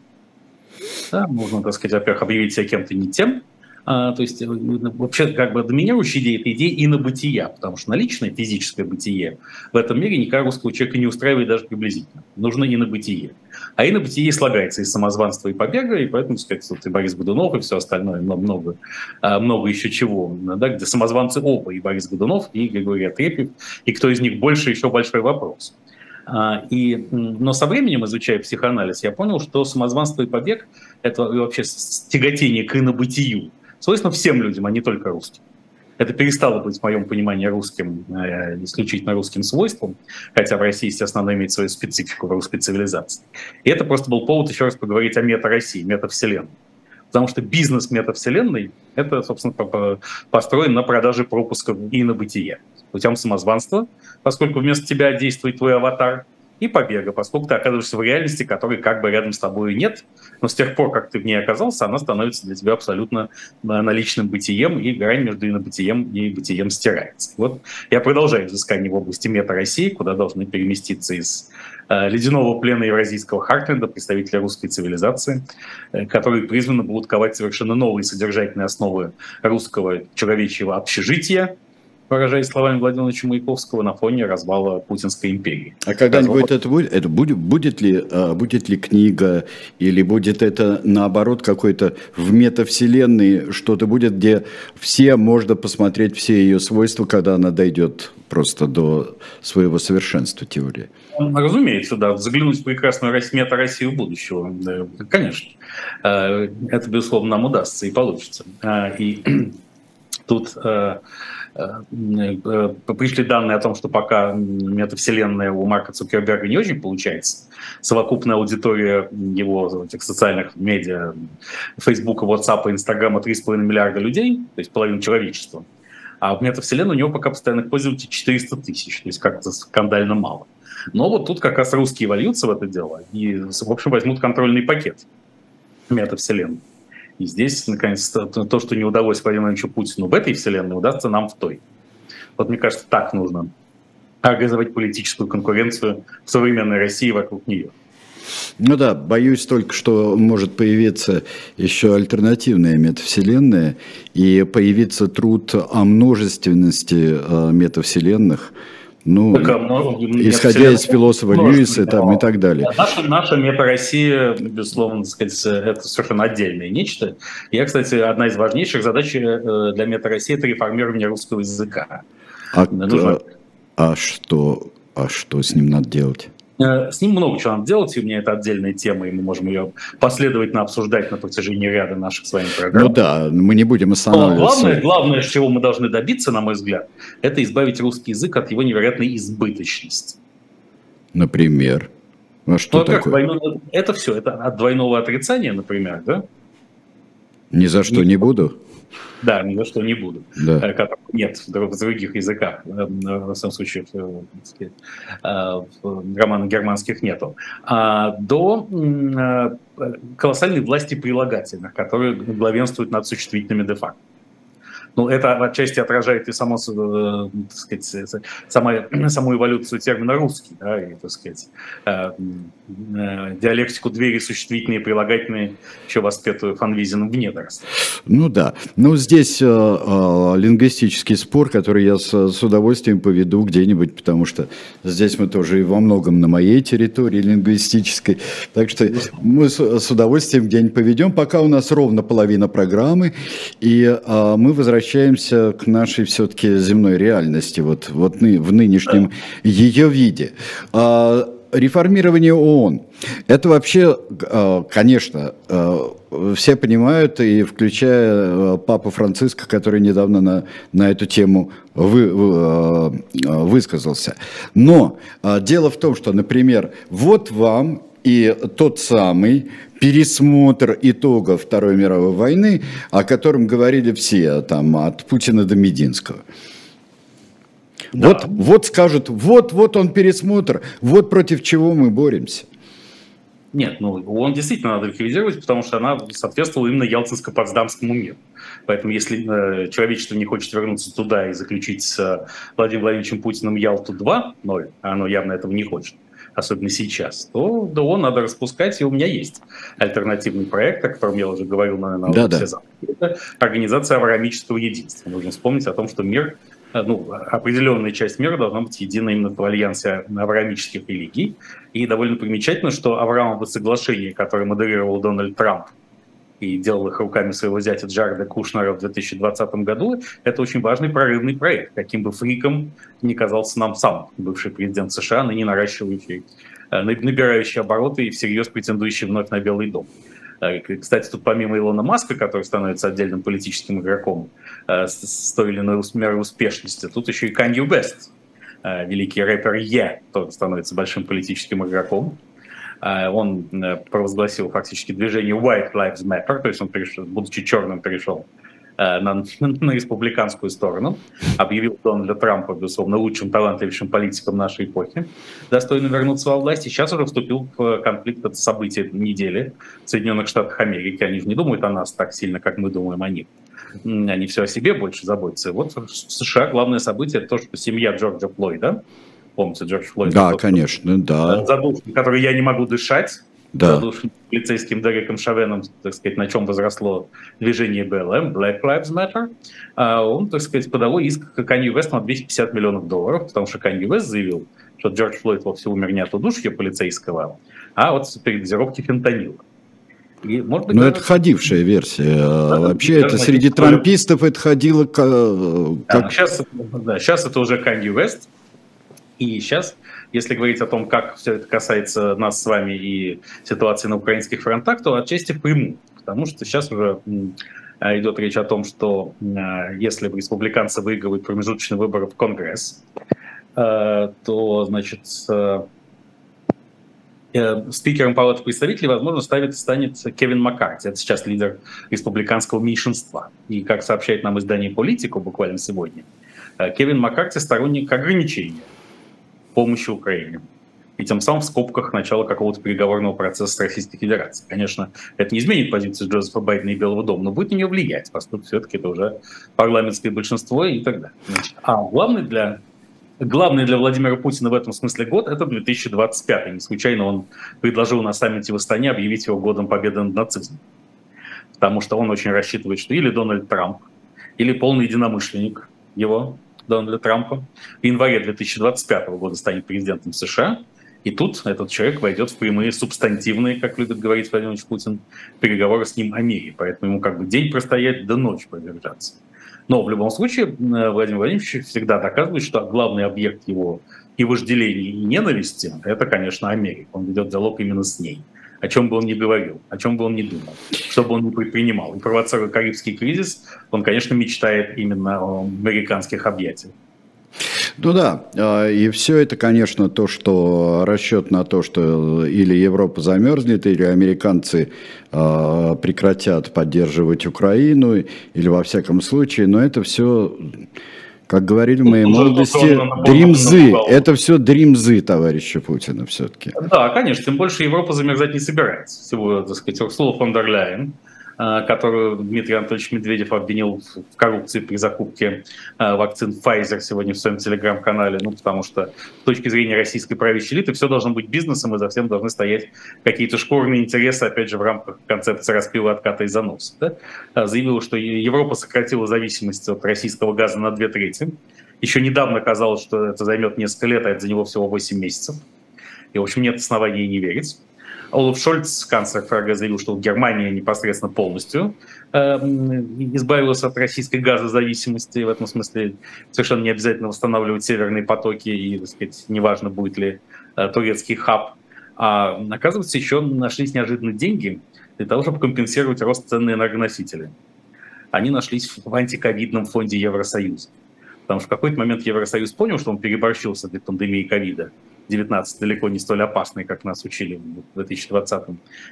S2: Да, можно, так сказать, во-первых, объявить себя кем-то не тем, а, то есть э, вообще как бы доминирующая идея – это идея инобытия, потому что наличное физическое бытие в этом мире никакого русского человека не устраивает даже приблизительно. Нужно инобытие. А инобытие слагается из самозванства и побега, и поэтому, сказать, вот и Борис Годунов, и все остальное, много, а, много еще чего, да, где самозванцы оба, и Борис Годунов, и Григорий Отрепьев, и кто из них больше, еще большой вопрос. А, и, но со временем, изучая психоанализ, я понял, что самозванство и побег – это вообще тяготение к инобытию, свойственно всем людям, а не только русским. Это перестало быть, в моем понимании, русским, э, исключительно русским свойством, хотя в России, естественно, имеет свою специфику в русской цивилизации. И это просто был повод еще раз поговорить о мета-России, мета-вселенной. Потому что бизнес метавселенной – это, собственно, построен на продаже пропусков и на бытие. Путем самозванства, поскольку вместо тебя действует твой аватар – и побега, поскольку ты оказываешься в реальности, которой как бы рядом с тобой нет, но с тех пор, как ты в ней оказался, она становится для тебя абсолютно э, наличным бытием, и грань между инобытием и бытием стирается. Вот я продолжаю изыскание в области мета-России, куда должны переместиться из э, ледяного плена евразийского Хартленда представители русской цивилизации, э, которые призваны будут ковать совершенно новые содержательные основы русского человечьего общежития, выражаясь словами Владимира Владимировича Маяковского, на фоне развала Путинской империи.
S1: А когда-нибудь это будет? Это будет, будет, ли, а, будет ли книга, или будет это наоборот какой-то в метавселенной что-то будет, где все можно посмотреть все ее свойства, когда она дойдет просто до своего совершенства теории?
S2: Разумеется, да. Заглянуть в прекрасную мета-Россию будущего. Конечно. А, это, безусловно, нам удастся и получится. А, и тут Э, э, пришли данные о том, что пока метавселенная у Марка Цукерберга не очень получается. Совокупная аудитория его этих социальных медиа, Фейсбука, WhatsApp, Инстаграма 3,5 миллиарда людей, то есть половина человечества. А в метавселенной у него пока постоянных пользователей 400 тысяч, то есть как-то скандально мало. Но вот тут как раз русские вольются в это дело и, в общем, возьмут контрольный пакет метавселенной. И здесь, наконец, то, что не удалось Владимиру Владимировичу Путину в этой вселенной, удастся нам в той. Вот мне кажется, так нужно организовать политическую конкуренцию в современной России вокруг нее.
S1: Ну да, боюсь только, что может появиться еще альтернативная метавселенная и появиться труд о множественности э, метавселенных – ну, так, а, исходя из философа Льюиса там, и так далее.
S2: Наша, наша мета-Россия, безусловно, сказать, это совершенно отдельное нечто. Я, кстати, одна из важнейших задач э, для мета-России – это реформирование русского языка.
S1: А, Нужно... а, что, а что с ним надо делать?
S2: Э, с ним много чего надо делать, и у меня это отдельная тема, и мы можем ее последовательно обсуждать на протяжении ряда наших с вами программ.
S1: Ну да, мы не будем останавливаться.
S2: главное, главное, чего мы должны добиться, на мой взгляд, это избавить русский язык от его невероятной избыточности.
S1: Например? А что ну, такое?
S2: Двойно... Это все, это от двойного отрицания, например, да?
S1: Ни за что не, не буду.
S2: Да, ни за что не буду. Да. Э, нет в других языках. Э, в самом случае, э, в романах германских нету. А до колоссальной власти прилагательных, которые главенствуют над существительными де-факто. Ну, это отчасти отражает и само, э, так сказать, сама, саму эволюцию термина «русский», да, и, так сказать, э, э, диалектику двери существительные, прилагательные, еще воспетую Фанвизином в недорослях.
S1: Ну да, ну здесь э, э, лингвистический спор, который я с, с удовольствием поведу где-нибудь, потому что здесь мы тоже и во многом на моей территории лингвистической, так что мы с, с удовольствием где-нибудь поведем, пока у нас ровно половина программы, и э, мы возвращаемся возвращаемся к нашей все-таки земной реальности, вот, вот в нынешнем ее виде. А, реформирование ООН. Это вообще, а, конечно, а, все понимают, и включая Папу Франциска, который недавно на, на эту тему вы, высказался. Но дело в том, что, например, вот вам и тот самый пересмотр итогов Второй мировой войны, о котором говорили все, там, от Путина до Мединского. Да. Вот, вот скажут, вот, вот он пересмотр, вот против чего мы боремся.
S2: Нет, ну он действительно надо ликвидировать, потому что она соответствовала именно Ялтинско-Потсдамскому миру. Поэтому если э, человечество не хочет вернуться туда и заключить с э, Владимиром Владимировичем Путиным Ялту 2.0, а оно явно этого не хочет, особенно сейчас, то ДО надо распускать, и у меня есть альтернативный проект, о котором я уже говорил, наверное, да, все да. Это Организация Авраамического Единства. Нужно вспомнить о том, что мир э, ну, определенная часть мира должна быть единой именно в альянсе авраамических религий. И довольно примечательно, что Авраамово соглашение, которое модерировал Дональд Трамп и делал их руками своего зятя Джареда Кушнера в 2020 году, это очень важный прорывный проект, каким бы фриком ни казался нам сам, бывший президент США, ныне наращивающий, э, набирающий обороты и всерьез претендующий вновь на Белый дом. Э, кстати, тут помимо Илона Маска, который становится отдельным политическим игроком э, с той или иной мерой успешности, тут еще и Канье Бест, великий рэпер Е, тоже становится большим политическим игроком. А, он э, провозгласил фактически движение White Lives Matter, то есть он, перешел, будучи черным, перешел э, на, на республиканскую сторону, объявил Дональда Трампа, безусловно, лучшим, талантливейшим политиком нашей эпохи, достойно вернуться во власть, и сейчас уже вступил в конфликт, это событие недели в Соединенных Штатах Америки. Они же не думают о нас так сильно, как мы думаем о них. Они все о себе больше заботятся. И вот в США главное событие – это то, что семья Джорджа Флойда, помните, Джордж Флойд.
S1: Да, конечно, да.
S2: Задушник, который «Я не могу дышать», да. задушник полицейским Дереком Шавеном, так сказать, на чем возросло движение БЛМ, Black Lives Matter, а он, так сказать, подал иск к Канью Весту на 250 миллионов долларов, потому что Канью Вест заявил, что Джордж Флойд вовсе умер не от удушья полицейского, а от передозировки фентанила.
S1: И, может быть, ну, это ходившая версия. Да, Вообще, это среди трампистов это ходило как...
S2: Да, сейчас, да, сейчас это уже Канью Вест, и сейчас, если говорить о том, как все это касается нас с вами и ситуации на украинских фронтах, то отчасти впрямую. Потому что сейчас уже идет речь о том, что если республиканцы выигрывают промежуточные выборы в Конгресс, э, то, значит, э, э, спикером Палаты представителей, возможно, ставит, станет Кевин Маккарти. Это сейчас лидер республиканского меньшинства. И, как сообщает нам издание «Политику» буквально сегодня, Кевин Маккарти сторонник ограничения помощи Украине. И тем самым в скобках начала какого-то переговорного процесса с Российской Федерацией. Конечно, это не изменит позицию Джозефа Байдена и Белого дома, но будет на нее влиять, поскольку все-таки это уже парламентское большинство и так далее. А главный для Главный для Владимира Путина в этом смысле год – это 2025. Не случайно он предложил на саммите в Астане объявить его годом победы над нацизмом. Потому что он очень рассчитывает, что или Дональд Трамп, или полный единомышленник его, Дональда Трампа, в январе 2025 года станет президентом США, и тут этот человек войдет в прямые субстантивные, как любит говорить Владимир Путин, переговоры с ним о мире. Поэтому ему как бы день простоять, да ночь продержаться. Но в любом случае Владимир Владимирович всегда доказывает, что главный объект его и вожделения, и ненависти – это, конечно, Америка. Он ведет диалог именно с ней о чем бы он ни говорил, о чем бы он ни думал, что бы он ни предпринимал. И провоцируя Карибский кризис, он, конечно, мечтает именно о американских объятиях.
S1: Ну да, а, и все это, конечно, то, что расчет на то, что или Европа замерзнет, или американцы а, прекратят поддерживать Украину, или во всяком случае, но это все как говорили в моей молодости, дримзы. Это все дримзы товарища Путина все-таки.
S2: Да, конечно. Тем больше Европа замерзать не собирается. Всего, так сказать, Урсула фон дер Ляйен которую Дмитрий Анатольевич Медведев обвинил в коррупции при закупке э, вакцин Pfizer сегодня в своем телеграм-канале, ну, потому что с точки зрения российской правящей элиты все должно быть бизнесом, и за всем должны стоять какие-то шкурные интересы, опять же, в рамках концепции распила, отката и заноса. Да? Э, заявила, что Европа сократила зависимость от российского газа на две трети. Еще недавно казалось, что это займет несколько лет, а это за него всего 8 месяцев. И, в общем, нет оснований не верить. Олаф Шольц, канцлер ФРГ, заявил, что Германия непосредственно полностью э, избавилась от российской газозависимости. В этом смысле совершенно не обязательно восстанавливать северные потоки, и, так сказать, неважно, будет ли э, турецкий хаб. А оказывается, еще нашлись неожиданные деньги для того, чтобы компенсировать рост цен на энергоносители. Они нашлись в антиковидном фонде Евросоюза. Потому что в какой-то момент Евросоюз понял, что он переборщился для пандемии ковида, 19 далеко не столь опасный, как нас учили в 2020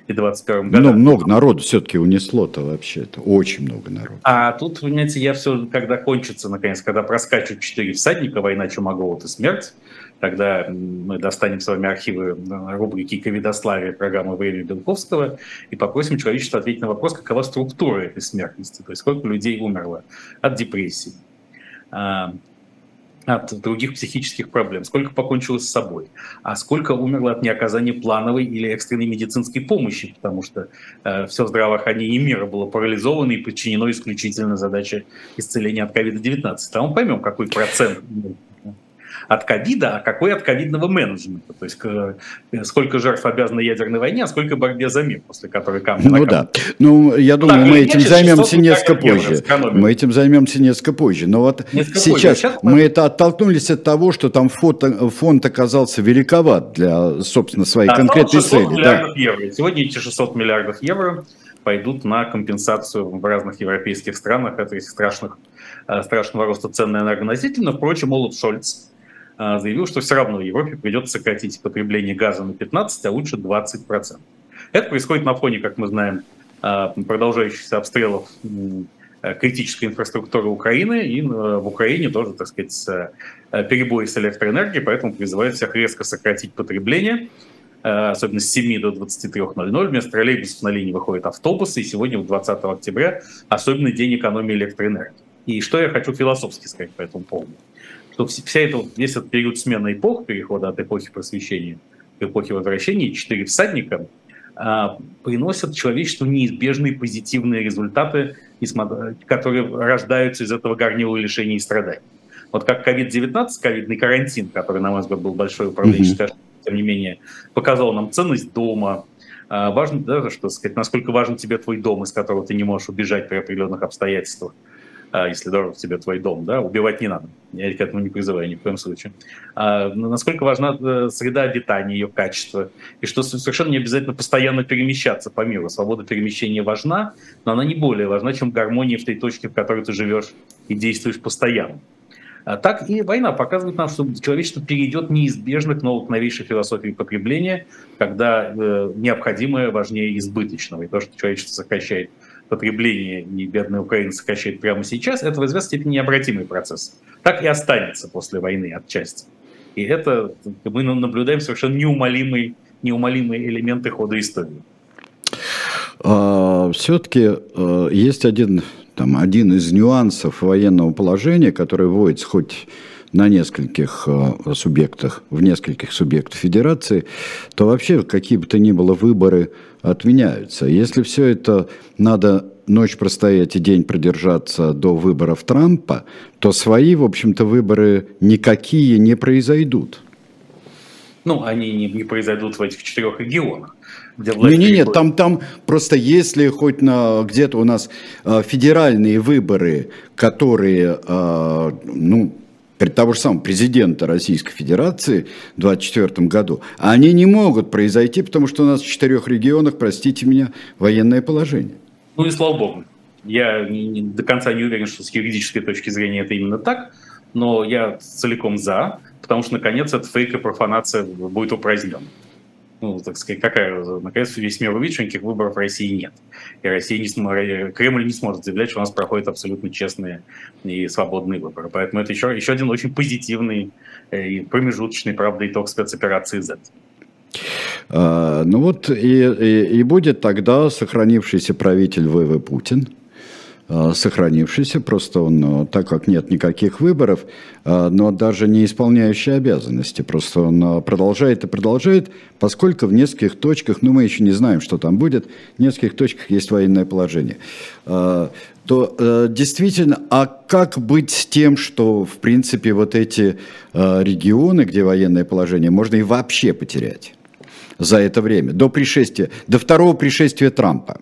S2: и 2021 году.
S1: Но много народу все-таки унесло-то вообще-то, очень много народу.
S2: А тут, понимаете, я все, когда кончится, наконец, когда проскачут четыре всадника, война, чума, голод и смерть, тогда мы достанем с вами архивы э, рубрики «Ковидославие» программы Валерия Белковского и попросим человечество ответить на вопрос, какова структура этой смертности, то есть сколько людей умерло от депрессии, а, от других психических проблем, сколько покончило с собой, а сколько умерло от неоказания плановой или экстренной медицинской помощи, потому что э, все здравоохранение мира было парализовано и подчинено исключительно задаче исцеления от COVID-19. Там мы поймем, какой процент от ковида, а какой от ковидного менеджмента. То есть сколько жертв обязаны ядерной войне, а сколько борьбе за мир, после которой камни
S1: Ну да. Ну, я думаю, так, мы этим займемся несколько позже. Мы этим займемся несколько позже. Но вот несколько сейчас, сейчас мы это оттолкнулись от того, что там фото, фонд оказался великоват для, собственно, своей да, конкретной цели.
S2: Да. Евро. Сегодня эти 600 миллиардов евро пойдут на компенсацию в разных европейских странах от этих страшных, э, страшного роста цен на энергоносители. Но, впрочем, Олаф Шольц, заявил, что все равно Европе придется сократить потребление газа на 15, а лучше 20%. Это происходит на фоне, как мы знаем, а, продолжающихся обстрелов критической инфраструктуры Украины, и в Украине тоже, так сказать, перебои с электроэнергией, поэтому призывают всех резко сократить потребление, особенно с 7 до 23.00. Вместо троллейбусов на линии выходят автобусы, и сегодня, 20 октября, особенный день экономии электроэнергии. И что я хочу философски сказать по этому поводу что вся эта, весь этот период смены эпох, перехода от эпохи просвещения к эпохе возвращения, четыре всадника а, приносят человечеству неизбежные позитивные результаты, которые рождаются из этого горнила лишений и страданий. Вот как COVID-19, ковидный карантин, который, на мой взгляд, был большой управленческой mm-hmm. тем не менее, показал нам ценность дома, а, важно, да, что сказать, насколько важен тебе твой дом, из которого ты не можешь убежать при определенных обстоятельствах. А, если дорог тебе твой дом, да, убивать не надо. Я к этому не призываю ни в коем случае. А, насколько важна э, среда обитания, ее качество, и что совершенно не обязательно постоянно перемещаться по миру. Свобода перемещения важна, но она не более важна, чем гармония в той точке, в которой ты живешь и действуешь постоянно. А так и война показывает нам, что человечество перейдет неизбежно к новой, новейшей философии потребления, когда э, необходимое важнее избыточного. И то, что человечество сокращает потребление и бедные украинцы сокращают прямо сейчас, это в известной степени необратимый процесс. Так и останется после войны отчасти. И это мы наблюдаем совершенно неумолимые, неумолимые элементы хода истории.
S1: А, все-таки а, есть один, там, один из нюансов военного положения, который вводится хоть на нескольких э, субъектах, в нескольких субъектах федерации, то вообще какие бы то ни было выборы отменяются. Если все это надо ночь простоять и день продержаться до выборов Трампа, то свои, в общем-то, выборы никакие не произойдут.
S2: Ну, они не, не произойдут в этих четырех регионах.
S1: где. Не, не, нет, там, там просто если хоть на где-то у нас э, федеральные выборы, которые, э, ну, при того же самого президента Российской Федерации в 2024 году, они не могут произойти, потому что у нас в четырех регионах, простите меня, военное положение.
S2: Ну и слава богу. Я не, до конца не уверен, что с юридической точки зрения это именно так, но я целиком за, потому что, наконец, эта фейк и профанация будет упразднена ну, так сказать, какая, наконец, весь мир увидит, что никаких выборов в России нет. И Россия не сможет, Кремль не сможет заявлять, что у нас проходят абсолютно честные и свободные выборы. Поэтому это еще, еще один очень позитивный э, и промежуточный, правда, итог спецоперации Z.
S1: А, ну вот и, и, и будет тогда сохранившийся правитель ВВ Путин, сохранившийся, просто он, э, так как нет никаких выборов, э, но даже не исполняющий обязанности, просто он продолжает и продолжает, поскольку в нескольких точках, ну мы еще не знаем, что там будет, в нескольких точках есть военное положение, то действительно, а как быть с тем, что в принципе вот эти регионы, где военное положение, можно и вообще потерять за это время, до пришествия, до второго пришествия Трампа?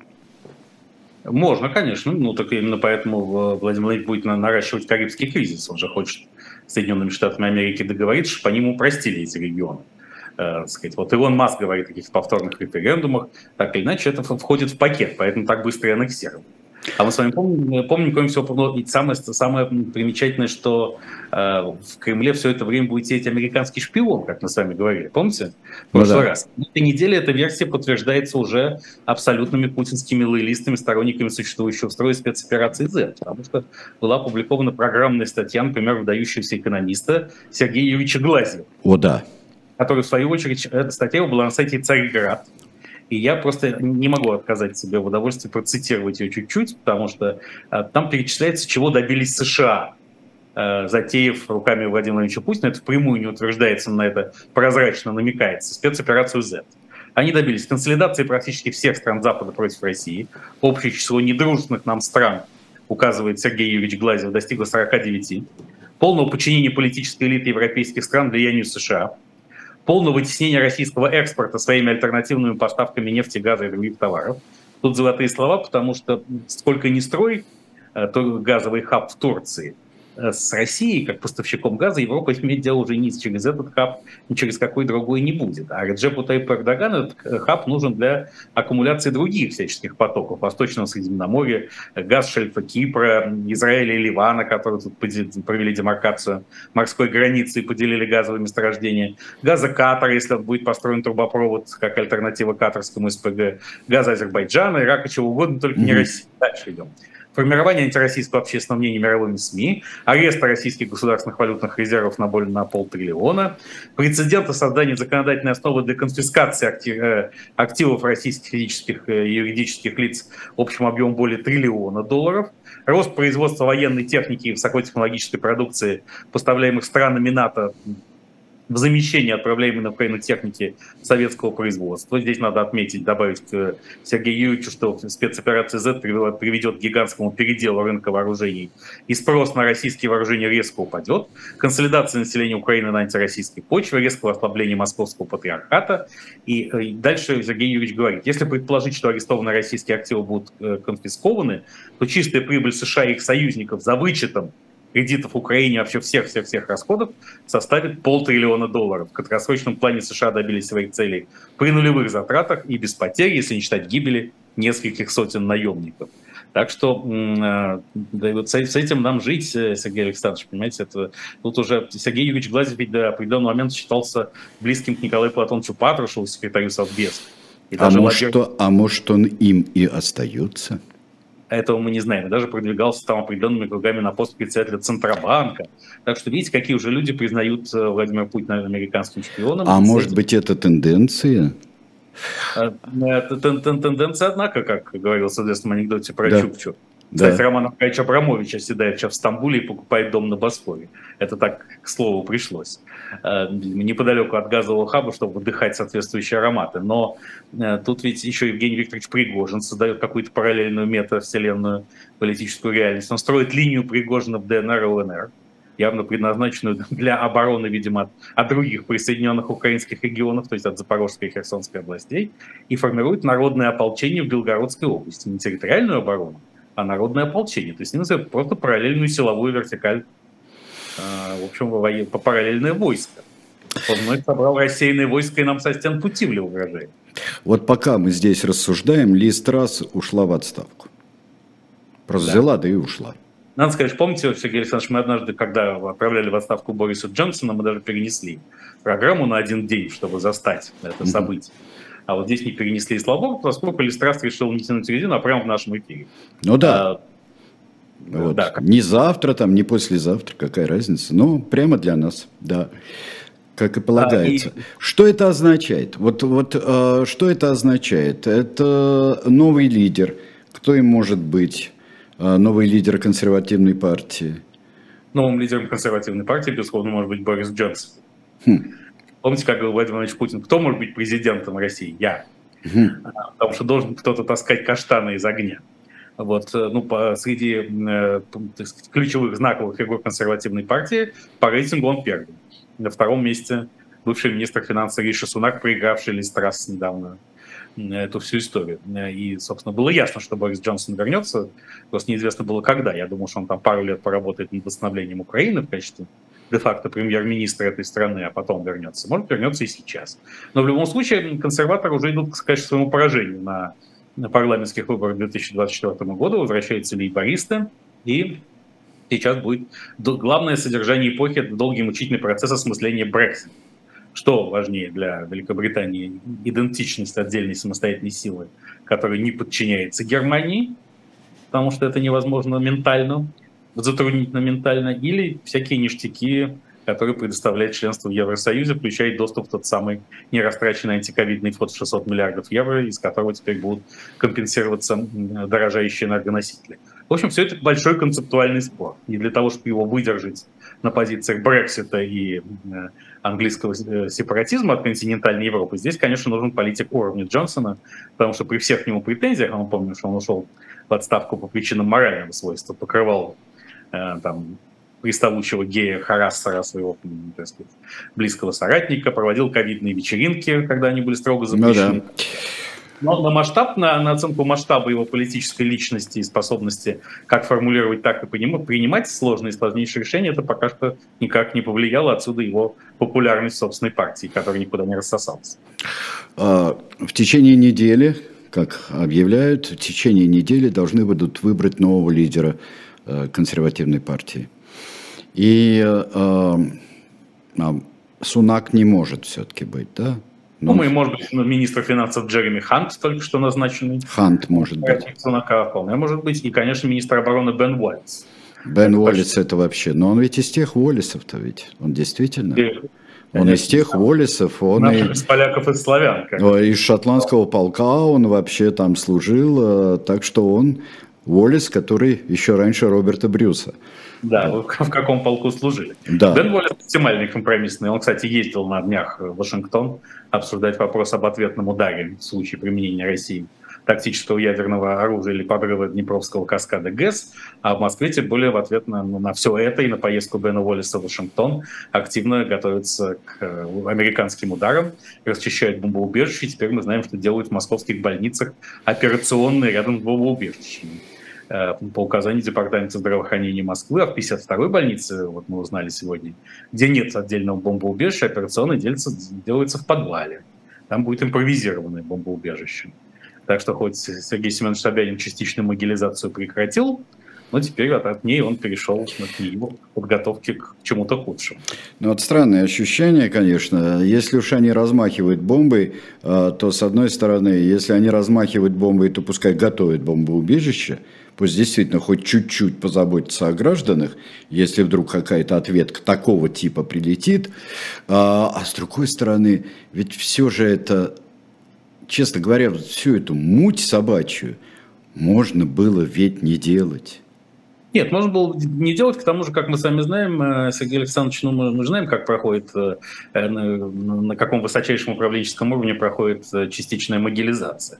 S2: Можно, конечно. Ну, так именно поэтому Владимир Владимирович будет наращивать Карибский кризис. Он же хочет с Соединенными Штатами Америки договориться, чтобы они ему упростили эти регионы. Э, сказать. Вот Илон Маск говорит о каких-то повторных референдумах. Так или иначе, это входит в пакет, поэтому так быстро и аннексировано. А мы с вами помним, помним кроме всего, ну, самое, самое примечательное, что э, в Кремле все это время будет сидеть американский шпион, как мы с вами говорили. Помните? В прошлый ну, да. раз. На этой неделе эта версия подтверждается уже абсолютными путинскими лоялистами, сторонниками существующего строя спецоперации Z. Потому что была опубликована программная статья, например, выдающегося экономиста Сергея Юрьевича Глазьева.
S1: О, да.
S2: Который, в свою очередь, эта статья была на сайте Царьград и я просто не могу отказать себе в удовольствии процитировать ее чуть-чуть, потому что э, там перечисляется, чего добились США, э, затеяв руками Владимира Владимировича Путина, это впрямую не утверждается, на это прозрачно намекается, спецоперацию Z. Они добились консолидации практически всех стран Запада против России. Общее число недружественных нам стран, указывает Сергей Юрьевич Глазев, достигло 49. Полного подчинения политической элиты европейских стран влиянию США – полное вытеснение российского экспорта своими альтернативными поставками нефти, газа и других товаров. Тут золотые слова, потому что сколько ни строй, э, то газовый хаб в Турции – с Россией, как поставщиком газа, Европа иметь дело уже не через этот хаб, ни через какой другой не будет. А Реджепу Тайпу Эрдогану этот э, хаб нужен для аккумуляции других всяческих потоков. Восточного Средиземноморья, газ шельфа Кипра, Израиля и Ливана, которые тут провели демаркацию морской границы и поделили газовые месторождения. Газа Катара, если будет построен трубопровод как альтернатива катарскому СПГ. Газа Азербайджана, Ирака, чего угодно, только mm-hmm. не Россия. Дальше идем формирование антироссийского общественного мнения мировыми СМИ, арест российских государственных валютных резервов на более на полтриллиона, прецеденты создания законодательной основы для конфискации э, активов российских физических и юридических лиц общим объемом более триллиона долларов, рост производства военной техники и высокотехнологической продукции, поставляемых странами НАТО в замещение отправляемой на Украину техники советского производства. Здесь надо отметить, добавить к Сергею Юрьевичу, что спецоперация Z приведет к гигантскому переделу рынка вооружений, и спрос на российские вооружения резко упадет. Консолидация населения Украины на антироссийской почве, резкое ослабление московского патриархата. Э, и дальше Сергей Юрьевич говорит, если предположить, что арестованные российские активы будут э, конфискованы, то чистая прибыль США и их союзников за вычетом кредитов Украине, вообще всех-всех-всех расходов составит полтриллиона долларов. В краткосрочном плане США добились своих целей при нулевых затратах и без потерь, если не считать гибели нескольких сотен наемников. Так что э, да, вот с, этим нам жить, э, Сергей Александрович, понимаете, это тут уже Сергей Юрьевич Глазев ведь до определенного момента считался близким к Николаю Платоновичу Патрушеву, секретарю Совбез.
S1: а, может, что, а может он им и остается?
S2: Этого мы не знаем. И даже продвигался там определенными кругами на пост председателя Центробанка. Так что видите, какие уже люди признают э, Владимира Путина американским шпионом.
S1: А может быть, это тенденция?
S2: Э, тенденция, однако, как говорился в известном анекдоте про да. Чукчу. Кстати, да. Роман Аркадьевич Абрамович оседает сейчас в Стамбуле и покупает дом на Босфоре. Это так, к слову, пришлось. Э, неподалеку от газового хаба, чтобы вдыхать соответствующие ароматы. Но э, тут ведь еще Евгений Викторович Пригожин создает какую-то параллельную метавселенную политическую реальность. Он строит линию Пригожина в ДНР и ЛНР явно предназначенную для обороны, видимо, от, от других присоединенных украинских регионов, то есть от Запорожской и Херсонской областей, и формирует народное ополчение в Белгородской области. Не территориальную оборону, а народное ополчение. То есть они называют просто параллельную силовую вертикаль, э, в общем, по параллельное войско. Он вновь собрал рассеянные войска и нам со стен Путивля угрожает.
S1: Вот пока мы здесь рассуждаем, Ли Страс ушла в отставку. Просто да. взяла, да и ушла.
S2: Надо сказать, помните, Сергей Александрович, мы однажды, когда отправляли в отставку Бориса Джонсона, мы даже перенесли программу на один день, чтобы застать это событие. А вот здесь не перенесли, слава богу, поскольку Листрас решил не тянуть резину, а прямо в нашем эфире.
S1: Ну да. А, вот. да. Не завтра, там, не послезавтра, какая разница. Но прямо для нас, да. Как и полагается. А, и... Что это означает? Вот, вот э, что это означает? Это новый лидер. Кто им может быть? А, новый лидер консервативной партии?
S2: Новым лидером консервативной партии, безусловно, может быть Борис Джонсон. Хм. Помните, как говорил Владимир Владимирович Путин, кто может быть президентом России? Я. Хм. Потому что должен кто-то таскать каштаны из огня. Вот, э, ну, по, среди э, сказать, ключевых знаковых фигур консервативной партии по рейтингу он первый. На втором месте бывший министр финансов Риша Сунак, проигравший Листрас недавно эту всю историю. И, собственно, было ясно, что Борис Джонсон вернется, просто неизвестно было когда. Я думал, что он там пару лет поработает над восстановлением Украины в качестве де-факто премьер-министра этой страны, а потом вернется. Может, вернется и сейчас. Но в любом случае консерваторы уже идут к своему поражению на, на парламентских выборах 2024 года. Возвращаются лейбористы. И сейчас будет главное содержание эпохи – это долгий мучительный процесс осмысления Брексита что важнее для Великобритании, идентичность отдельной самостоятельной силы, которая не подчиняется Германии, потому что это невозможно ментально, затруднительно ментально, или всякие ништяки, которые предоставляет членство в Евросоюзе, включая доступ в тот самый нерастраченный антиковидный фонд в 600 миллиардов евро, из которого теперь будут компенсироваться дорожающие энергоносители. В общем, все это большой концептуальный спор. И для того, чтобы его выдержать на позициях Брексита и английского э, сепаратизма от континентальной Европы, здесь, конечно, нужен политик уровня Джонсона, потому что при всех к нему претензиях, а мы помним, что он ушел в отставку по причинам морального свойства, покрывал э, там, приставучего гея Харассера, своего так сказать, близкого соратника, проводил ковидные вечеринки, когда они были строго запрещены. Ну, да. Но на масштаб, на, на оценку масштаба его политической личности и способности как формулировать, так и принимать сложные и сложнейшие решения, это пока что никак не повлияло. Отсюда его популярность собственной партии, которая никуда не рассосалась.
S1: А, в течение недели, как объявляют, в течение недели должны будут выбрать нового лидера консервативной партии. И э, э, Сунак не может все-таки быть, да?
S2: Ну, мы, может быть, министр финансов Джереми Хант, только что назначенный.
S1: Хант, может быть.
S2: Сунака вполне может быть. И, конечно, министр обороны Бен Уоллес.
S1: Бен это Уоллес почти... это вообще... Но он ведь из тех Уоллесов-то ведь. Он действительно... И, он из тех Уоллесов, он
S2: и... Из поляков и славян. Как.
S1: Из шотландского полка он вообще там служил, э, так что он Уоллес, который еще раньше Роберта Брюса.
S2: Да, в, в каком полку служили. Да. Бен Уоллес максимальный компромиссный. Он, кстати, ездил на днях в Вашингтон обсуждать вопрос об ответном ударе в случае применения России тактического ядерного оружия или подрыва Днепровского каскада ГЭС, а в Москве тем более в ответ на, на все это и на поездку Бена Уоллеса в Вашингтон активно готовится к э, американским ударам, расчищают бомбоубежища, и теперь мы знаем, что делают в московских больницах операционные рядом с бомбоубежищами. Э, по указанию Департамента здравоохранения Москвы, а в 52-й больнице, вот мы узнали сегодня, где нет отдельного бомбоубежища, операционное делается, делается в подвале. Там будет импровизированное бомбоубежище. Так что хоть Сергей Семенович Собянин частичную могилизацию прекратил, но теперь от, от ней он перешел к его подготовке к чему-то худшему.
S1: Ну, вот странное ощущение, конечно. Если уж они размахивают бомбой, э, то, с одной стороны, если они размахивают бомбой, то пускай готовят бомбоубежище, пусть действительно хоть чуть-чуть позаботиться о гражданах, если вдруг какая-то ответка такого типа прилетит. А, а с другой стороны, ведь все же это, честно говоря, всю эту муть собачью можно было ведь не делать.
S2: Нет, можно было не делать, к тому же, как мы сами знаем, э, Сергей Александрович, ну, мы, мы знаем, как проходит, э, на, на каком высочайшем управленческом уровне проходит э, частичная могилизация.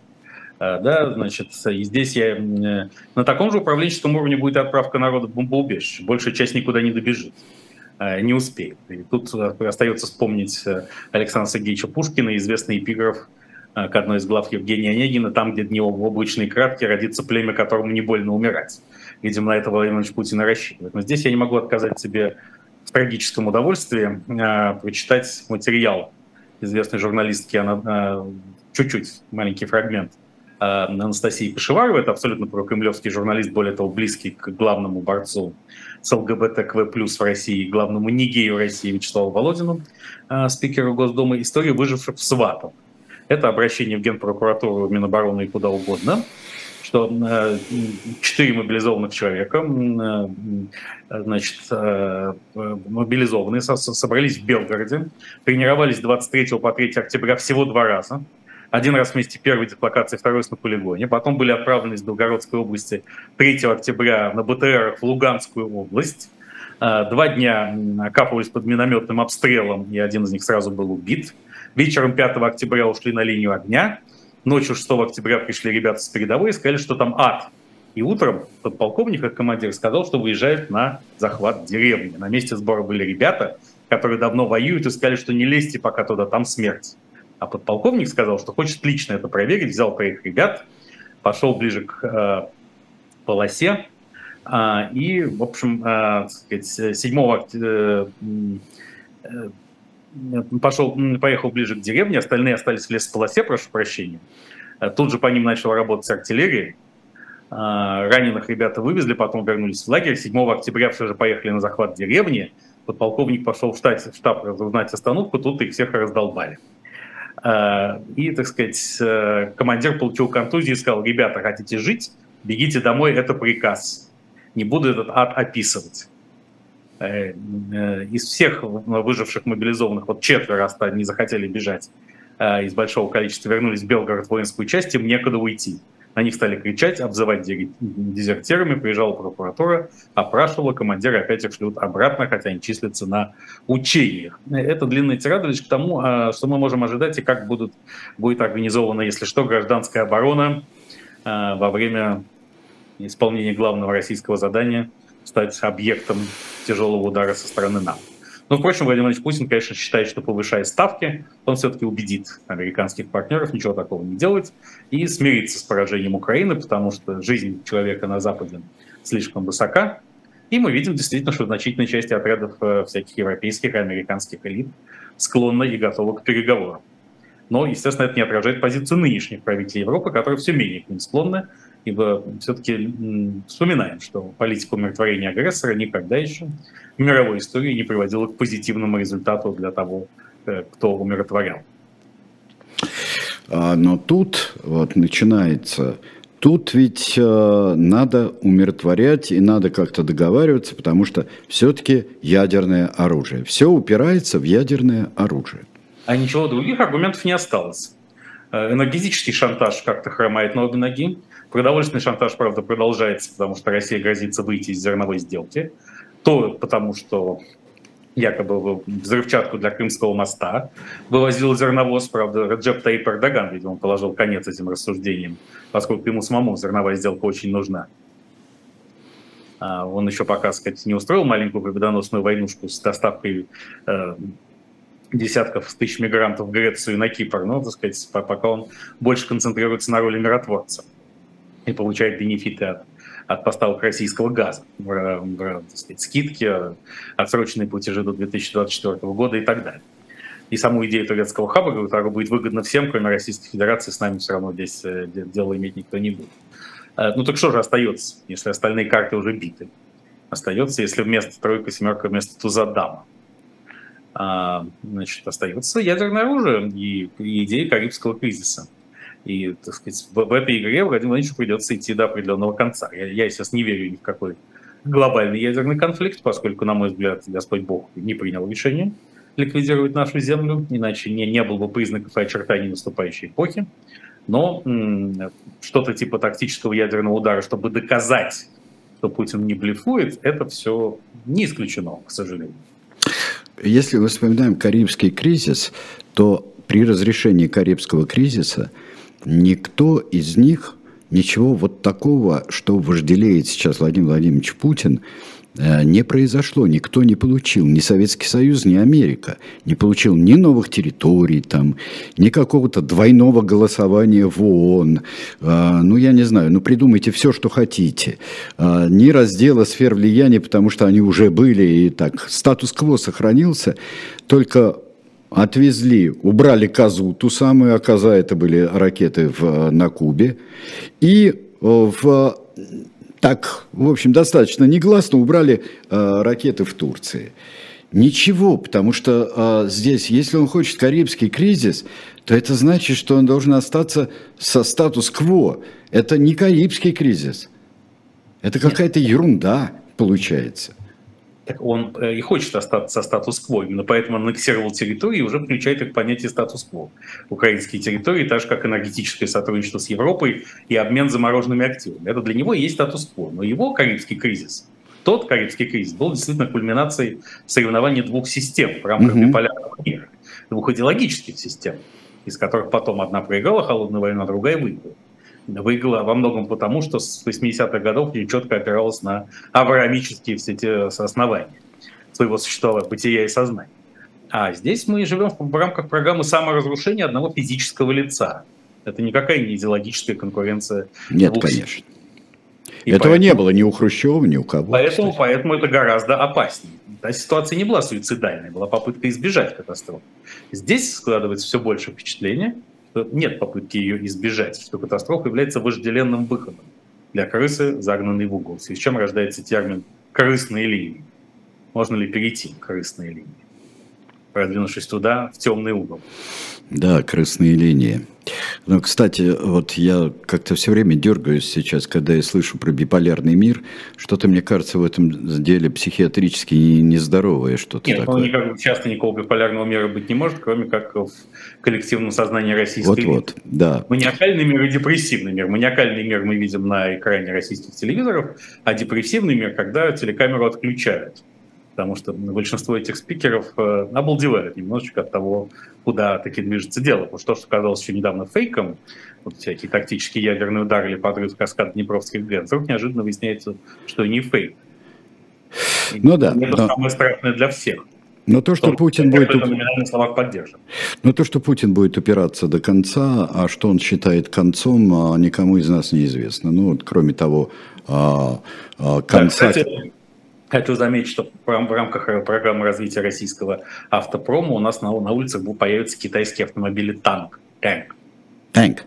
S2: А, да, значит, и здесь я на таком же управленческом уровне будет отправка народа в бомбоубежище. Большая часть никуда не добежит. не успеет. И тут остается вспомнить Александра Сергеевича Пушкина, известный эпиграф к одной из глав Евгения Онегина, там, где дни облачные краткие, родится племя, которому не больно умирать. Видимо, на это Владимир Владимирович Путин рассчитывает. Но здесь я не могу отказать себе в трагическом удовольствии э, прочитать материал известной журналистки, она э, чуть-чуть, маленький фрагмент э, Анастасии Пешеваровой, это абсолютно прокремлевский журналист, более того, близкий к главному борцу с ЛГБТКВ+, в России, главному негею в России Вячеславу Володину, э, спикеру Госдумы, историю выживших в Сватов. Это обращение в Генпрокуратуру, Минобороны и куда угодно – что э, четыре мобилизованных человека, э, значит, э, мобилизованные, собрались в Белгороде, тренировались 23 по 3 октября всего два раза. Один раз вместе первой дислокации, второй раз на полигоне. Потом были отправлены из Белгородской области 3 октября на БТР в Луганскую область. Два дня окапывались под минометным обстрелом, и один из них сразу был убит. Вечером 5 октября ушли на линию огня – Ночью 6 октября пришли ребята с передовой и сказали, что там ад. И утром подполковник, как командир, сказал, что выезжает на захват деревни. На месте сбора были ребята, которые давно воюют и сказали, что не лезьте пока туда, там смерть. А подполковник сказал, что хочет лично это проверить, взял троих ребят, пошел ближе к э, полосе, э, и, в общем, э, сказать, 7 октября, э, пошел, поехал ближе к деревне, остальные остались в лесополосе, прошу прощения. Э, тут же по ним начала работать артиллерия. А, раненых ребята вывезли, потом вернулись в лагерь. 7 октября все же поехали на захват деревни. Подполковник пошел в штаб, в штаб узнать остановку, тут их всех раздолбали. А, и, так сказать, э, командир получил контузию и сказал, ребята, хотите жить, бегите домой, это приказ. Не буду этот ад описывать. Э, э, из всех выживших мобилизованных, вот четверо не захотели бежать э, из большого количества, вернулись в Белгород в воинскую часть, им некуда уйти. На них стали кричать, обзывать дезертирами, приезжала прокуратура, опрашивала, командиры опять их шлют обратно, хотя они числятся на учениях. Это длинная тирада лишь к тому, что мы можем ожидать и как будут, будет организована, если что, гражданская оборона во время исполнения главного российского задания – стать объектом тяжелого удара со стороны НАТО. Но, впрочем, Владимир Владимирович Путин, конечно, считает, что повышая ставки, он все-таки убедит американских партнеров ничего такого не делать и смириться с поражением Украины, потому что жизнь человека на Западе слишком высока. И мы видим действительно, что значительная часть отрядов э, всяких европейских и американских элит склонна и готова к переговорам. Но, естественно, это не отражает позицию нынешних правителей Европы, которые все менее к ним склонны, ибо все-таки вспоминаем, что политика умиротворения агрессора никогда еще в мировой истории не приводила к позитивному результату для того, э, кто умиротворял.
S1: А, но тут вот начинается Тут ведь э, надо умиротворять и надо как-то договариваться, потому что все-таки ядерное оружие. Все упирается в ядерное оружие.
S2: А ничего других аргументов не осталось. Э, энергетический шантаж как-то хромает на обе ноги. Продовольственный шантаж, правда, продолжается, потому что Россия грозится выйти из зерновой сделки. То потому, что якобы взрывчатку для Крымского моста вывозил зерновоз. Правда, Реджеп Таип Эрдоган, видимо, положил конец этим рассуждениям, поскольку ему самому зерновая сделка очень нужна. А, он еще пока, сказать, не устроил маленькую победоносную войнушку с доставкой э, десятков тысяч мигрантов в Грецию и на Кипр, но, так сказать, пока он больше концентрируется на роли миротворца и получает бенефиты от, от поставок российского газа, сказать, скидки, отсроченные платежи до 2024 года и так далее. И саму идею турецкого хаба, которая будет выгодна всем, кроме Российской Федерации, с нами все равно здесь э, дело иметь никто не будет. Э, ну так что же остается, если остальные карты уже биты? Остается, если вместо тройка, семерка, вместо туза дама. А, значит, остается ядерное оружие и идея Карибского кризиса. И, так сказать, в, в этой игре Владимиру Владимировичу придется идти до определенного конца. Я, я сейчас не верю ни в какой глобальный ядерный конфликт, поскольку, на мой взгляд, Господь Бог не принял решение ликвидировать нашу Землю, иначе не, не было бы признаков и очертаний наступающей эпохи. Но что-то типа тактического ядерного удара, чтобы доказать, что Путин не блефует, это все не исключено, к сожалению.
S1: Если мы вспоминаем Карибский кризис, то при разрешении Карибского кризиса – никто из них ничего вот такого, что вожделеет сейчас Владимир Владимирович Путин, э, не произошло, никто не получил, ни Советский Союз, ни Америка, не получил ни новых территорий, там, ни какого-то двойного голосования в ООН, а, ну, я не знаю, ну, придумайте все, что хотите, а, ни раздела сфер влияния, потому что они уже были, и так, статус-кво сохранился, только отвезли, убрали козу, ту самую, а коза это были ракеты в, на Кубе, и в так, в общем, достаточно негласно убрали э, ракеты в Турции. Ничего, потому что э, здесь, если он хочет карибский кризис, то это значит, что он должен остаться со статус-кво. Это не карибский кризис. Это какая-то ерунда получается
S2: он э, и хочет остаться статус-кво. Именно поэтому аннексировал территории и уже включает их понятие статус-кво. Украинские территории, так же как энергетическое сотрудничество с Европой и обмен замороженными активами. Это для него есть статус-кво. Но его карибский кризис, тот карибский кризис, был действительно кульминацией соревнований двух систем в рамках mm-hmm. биполярного мира. Двух идеологических систем, из которых потом одна проиграла холодную войну, а другая выиграла выиграла во многом потому, что с 80-х годов не четко опиралась на авраамические все эти основания своего существования, бытия и сознания. А здесь мы живем в рамках программы саморазрушения одного физического лица. Это никакая не идеологическая конкуренция.
S1: Нет, двух... конечно. И Этого поэтому, не было ни у Хрущева, ни у кого.
S2: Поэтому, поэтому это гораздо опаснее. Та ситуация не была суицидальной, была попытка избежать катастрофы. Здесь складывается все больше впечатление, нет попытки ее избежать, что катастрофа является вожделенным выходом для крысы, загнанной в угол. С чем рождается термин «крысные линии». Можно ли перейти к крысные линии, продвинувшись туда, в темный угол?
S1: Да, красные линии. Ну, кстати, вот я как-то все время дергаюсь сейчас, когда я слышу про биполярный мир. Что-то, мне кажется, в этом деле психиатрически нездоровое что-то
S2: Нет, такое. Нет, ну, часто никакого биполярного мира быть не может, кроме как в коллективном сознании российской
S1: Вот-вот, да.
S2: Маниакальный мир и депрессивный мир. Маниакальный мир мы видим на экране российских телевизоров, а депрессивный мир, когда телекамеру отключают потому что большинство этих спикеров э, обалдевают немножечко от того, куда таки движется дело. Потому что то, что казалось еще недавно фейком, вот всякие тактические ядерные удары или подрыв каскад Днепровских ГЭС, вдруг неожиданно выясняется, что не фейк.
S1: Ну да.
S2: Это но... самое страшное для всех.
S1: Но то, что, что Путин будет...
S2: Но
S1: то, что Путин будет упираться до конца, а что он считает концом, а никому из нас неизвестно. Ну, вот, кроме того, а, а, конца... Да, кстати,
S2: Хочу заметить, что в рамках программы развития российского автопрома у нас на, на улицах появятся китайские автомобили танк. Танк.
S1: Танк.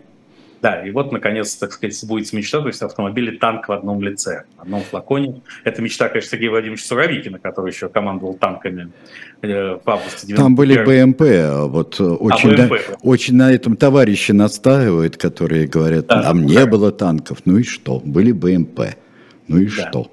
S2: Да, и вот, наконец, так сказать, будет мечта, то есть автомобили танк в одном лице, в одном флаконе. Это мечта, конечно, Сергея Владимировича Суровикина, который еще командовал танками э, в августе 91
S1: Там были БМП, а вот э, очень, а, БМП. На, очень на этом товарищи настаивают, которые говорят, да, там да. не было танков. Ну и что? Были БМП. Ну и да. что?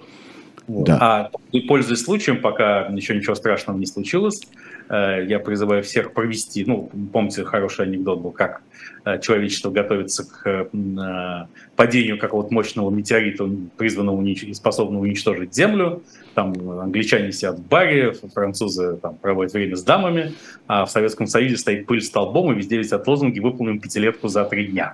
S2: Да. А пользуясь случаем, пока еще ничего страшного не случилось, я призываю всех провести, ну, помните, хороший анекдот был, как э, человечество готовится к э, падению какого-то мощного метеорита, призванного и способного уничтожить Землю. Там англичане сидят в баре, французы там, проводят время с дамами, а в Советском Союзе стоит пыль столбом, и везде висят лозунги «Выполним пятилетку за три дня».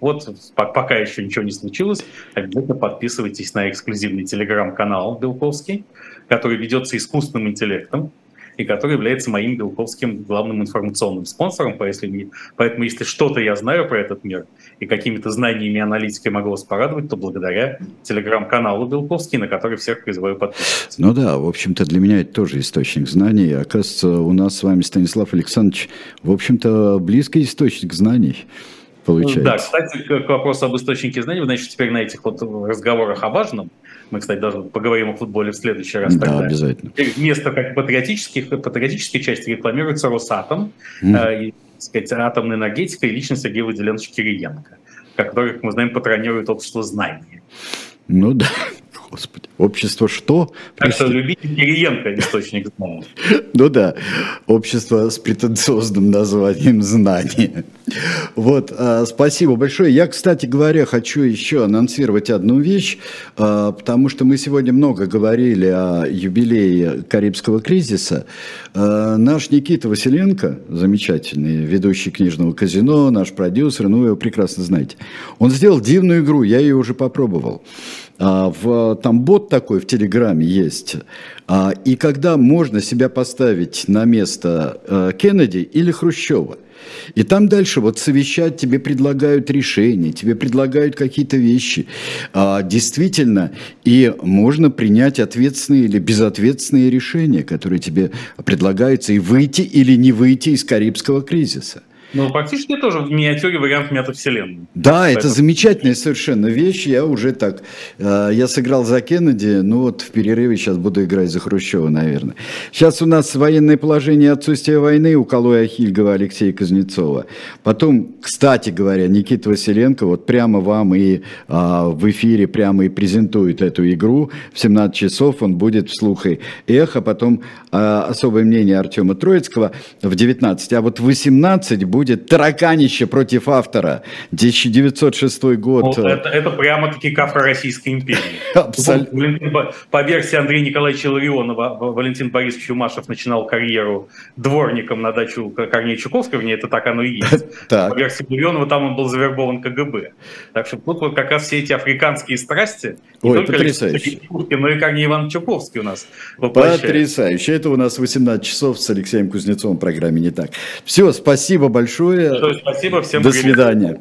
S2: Вот пока еще ничего не случилось, обязательно подписывайтесь на эксклюзивный телеграм-канал Белковский, который ведется искусственным интеллектом и который является моим Белковским главным информационным спонсором. Поэтому, если что-то я знаю про этот мир и какими-то знаниями и аналитикой могу вас порадовать, то благодаря телеграм-каналу Белковский, на который всех призываю подписываться.
S1: Ну да, в общем-то, для меня это тоже источник знаний. Оказывается, у нас с вами Станислав Александрович, в общем-то, близкий источник знаний получается.
S2: Да, кстати, к вопросу об источнике знаний, вы, значит, теперь на этих вот разговорах о важном, мы, кстати, даже поговорим о футболе в следующий раз.
S1: Да, тогда. обязательно.
S2: Вместо как патриотических, патриотической части рекламируется Росатом, mm. э, и, так сказать, атомная энергетика и личность Сергея Выделеновича Кириенко, который, как мы знаем, патронирует общество знания.
S1: Ну да. Господи, общество что?
S2: Так что любите Кириенко, источник знаний.
S1: Ну да, общество с претенциозным названием знания. Вот, а, спасибо большое. Я, кстати говоря, хочу еще анонсировать одну вещь, а, потому что мы сегодня много говорили о юбилее Карибского кризиса. А, наш Никита Василенко, замечательный ведущий книжного казино, наш продюсер, ну вы его прекрасно знаете, он сделал дивную игру, я ее уже попробовал. А, в, там бот такой в Телеграме есть. А, и когда можно себя поставить на место а, Кеннеди или Хрущева – и там дальше вот совещать тебе предлагают решения, тебе предлагают какие-то вещи. А, действительно, и можно принять ответственные или безответственные решения, которые тебе предлагаются, и выйти или не выйти из Карибского кризиса.
S2: Ну, практически тоже в миниатюре вариант метавселенной.
S1: Да, Поэтому... это замечательная совершенно вещь. Я уже так, э, я сыграл за Кеннеди, ну вот в перерыве сейчас буду играть за Хрущева, наверное. Сейчас у нас военное положение отсутствия войны у Калоя Хильгова Алексея Кузнецова. Потом, кстати говоря, Никита Василенко вот прямо вам и а, в эфире прямо и презентует эту игру. В 17 часов он будет вслух и эхо, потом а, особое мнение Артема Троицкого в 19. А вот в 18 будет будет тараканище против автора. 1906 год.
S2: Ну, это, это прямо-таки кафра Российской империи. Абсолютно. По версии Андрея Николаевича Ларионова, Валентин Борисович Юмашев начинал карьеру дворником на дачу Корнея Чуковского, это так оно и есть. По версии Ларионова там он был завербован КГБ. Так что тут вот как раз все эти африканские страсти,
S1: не Ой, только потрясающе.
S2: но и Корней Иван Чуковский у нас
S1: воплощает. Потрясающе. Это у нас 18 часов с Алексеем Кузнецовым в программе «Не так». Все, спасибо большое большое.
S2: Спасибо всем.
S1: До свидания.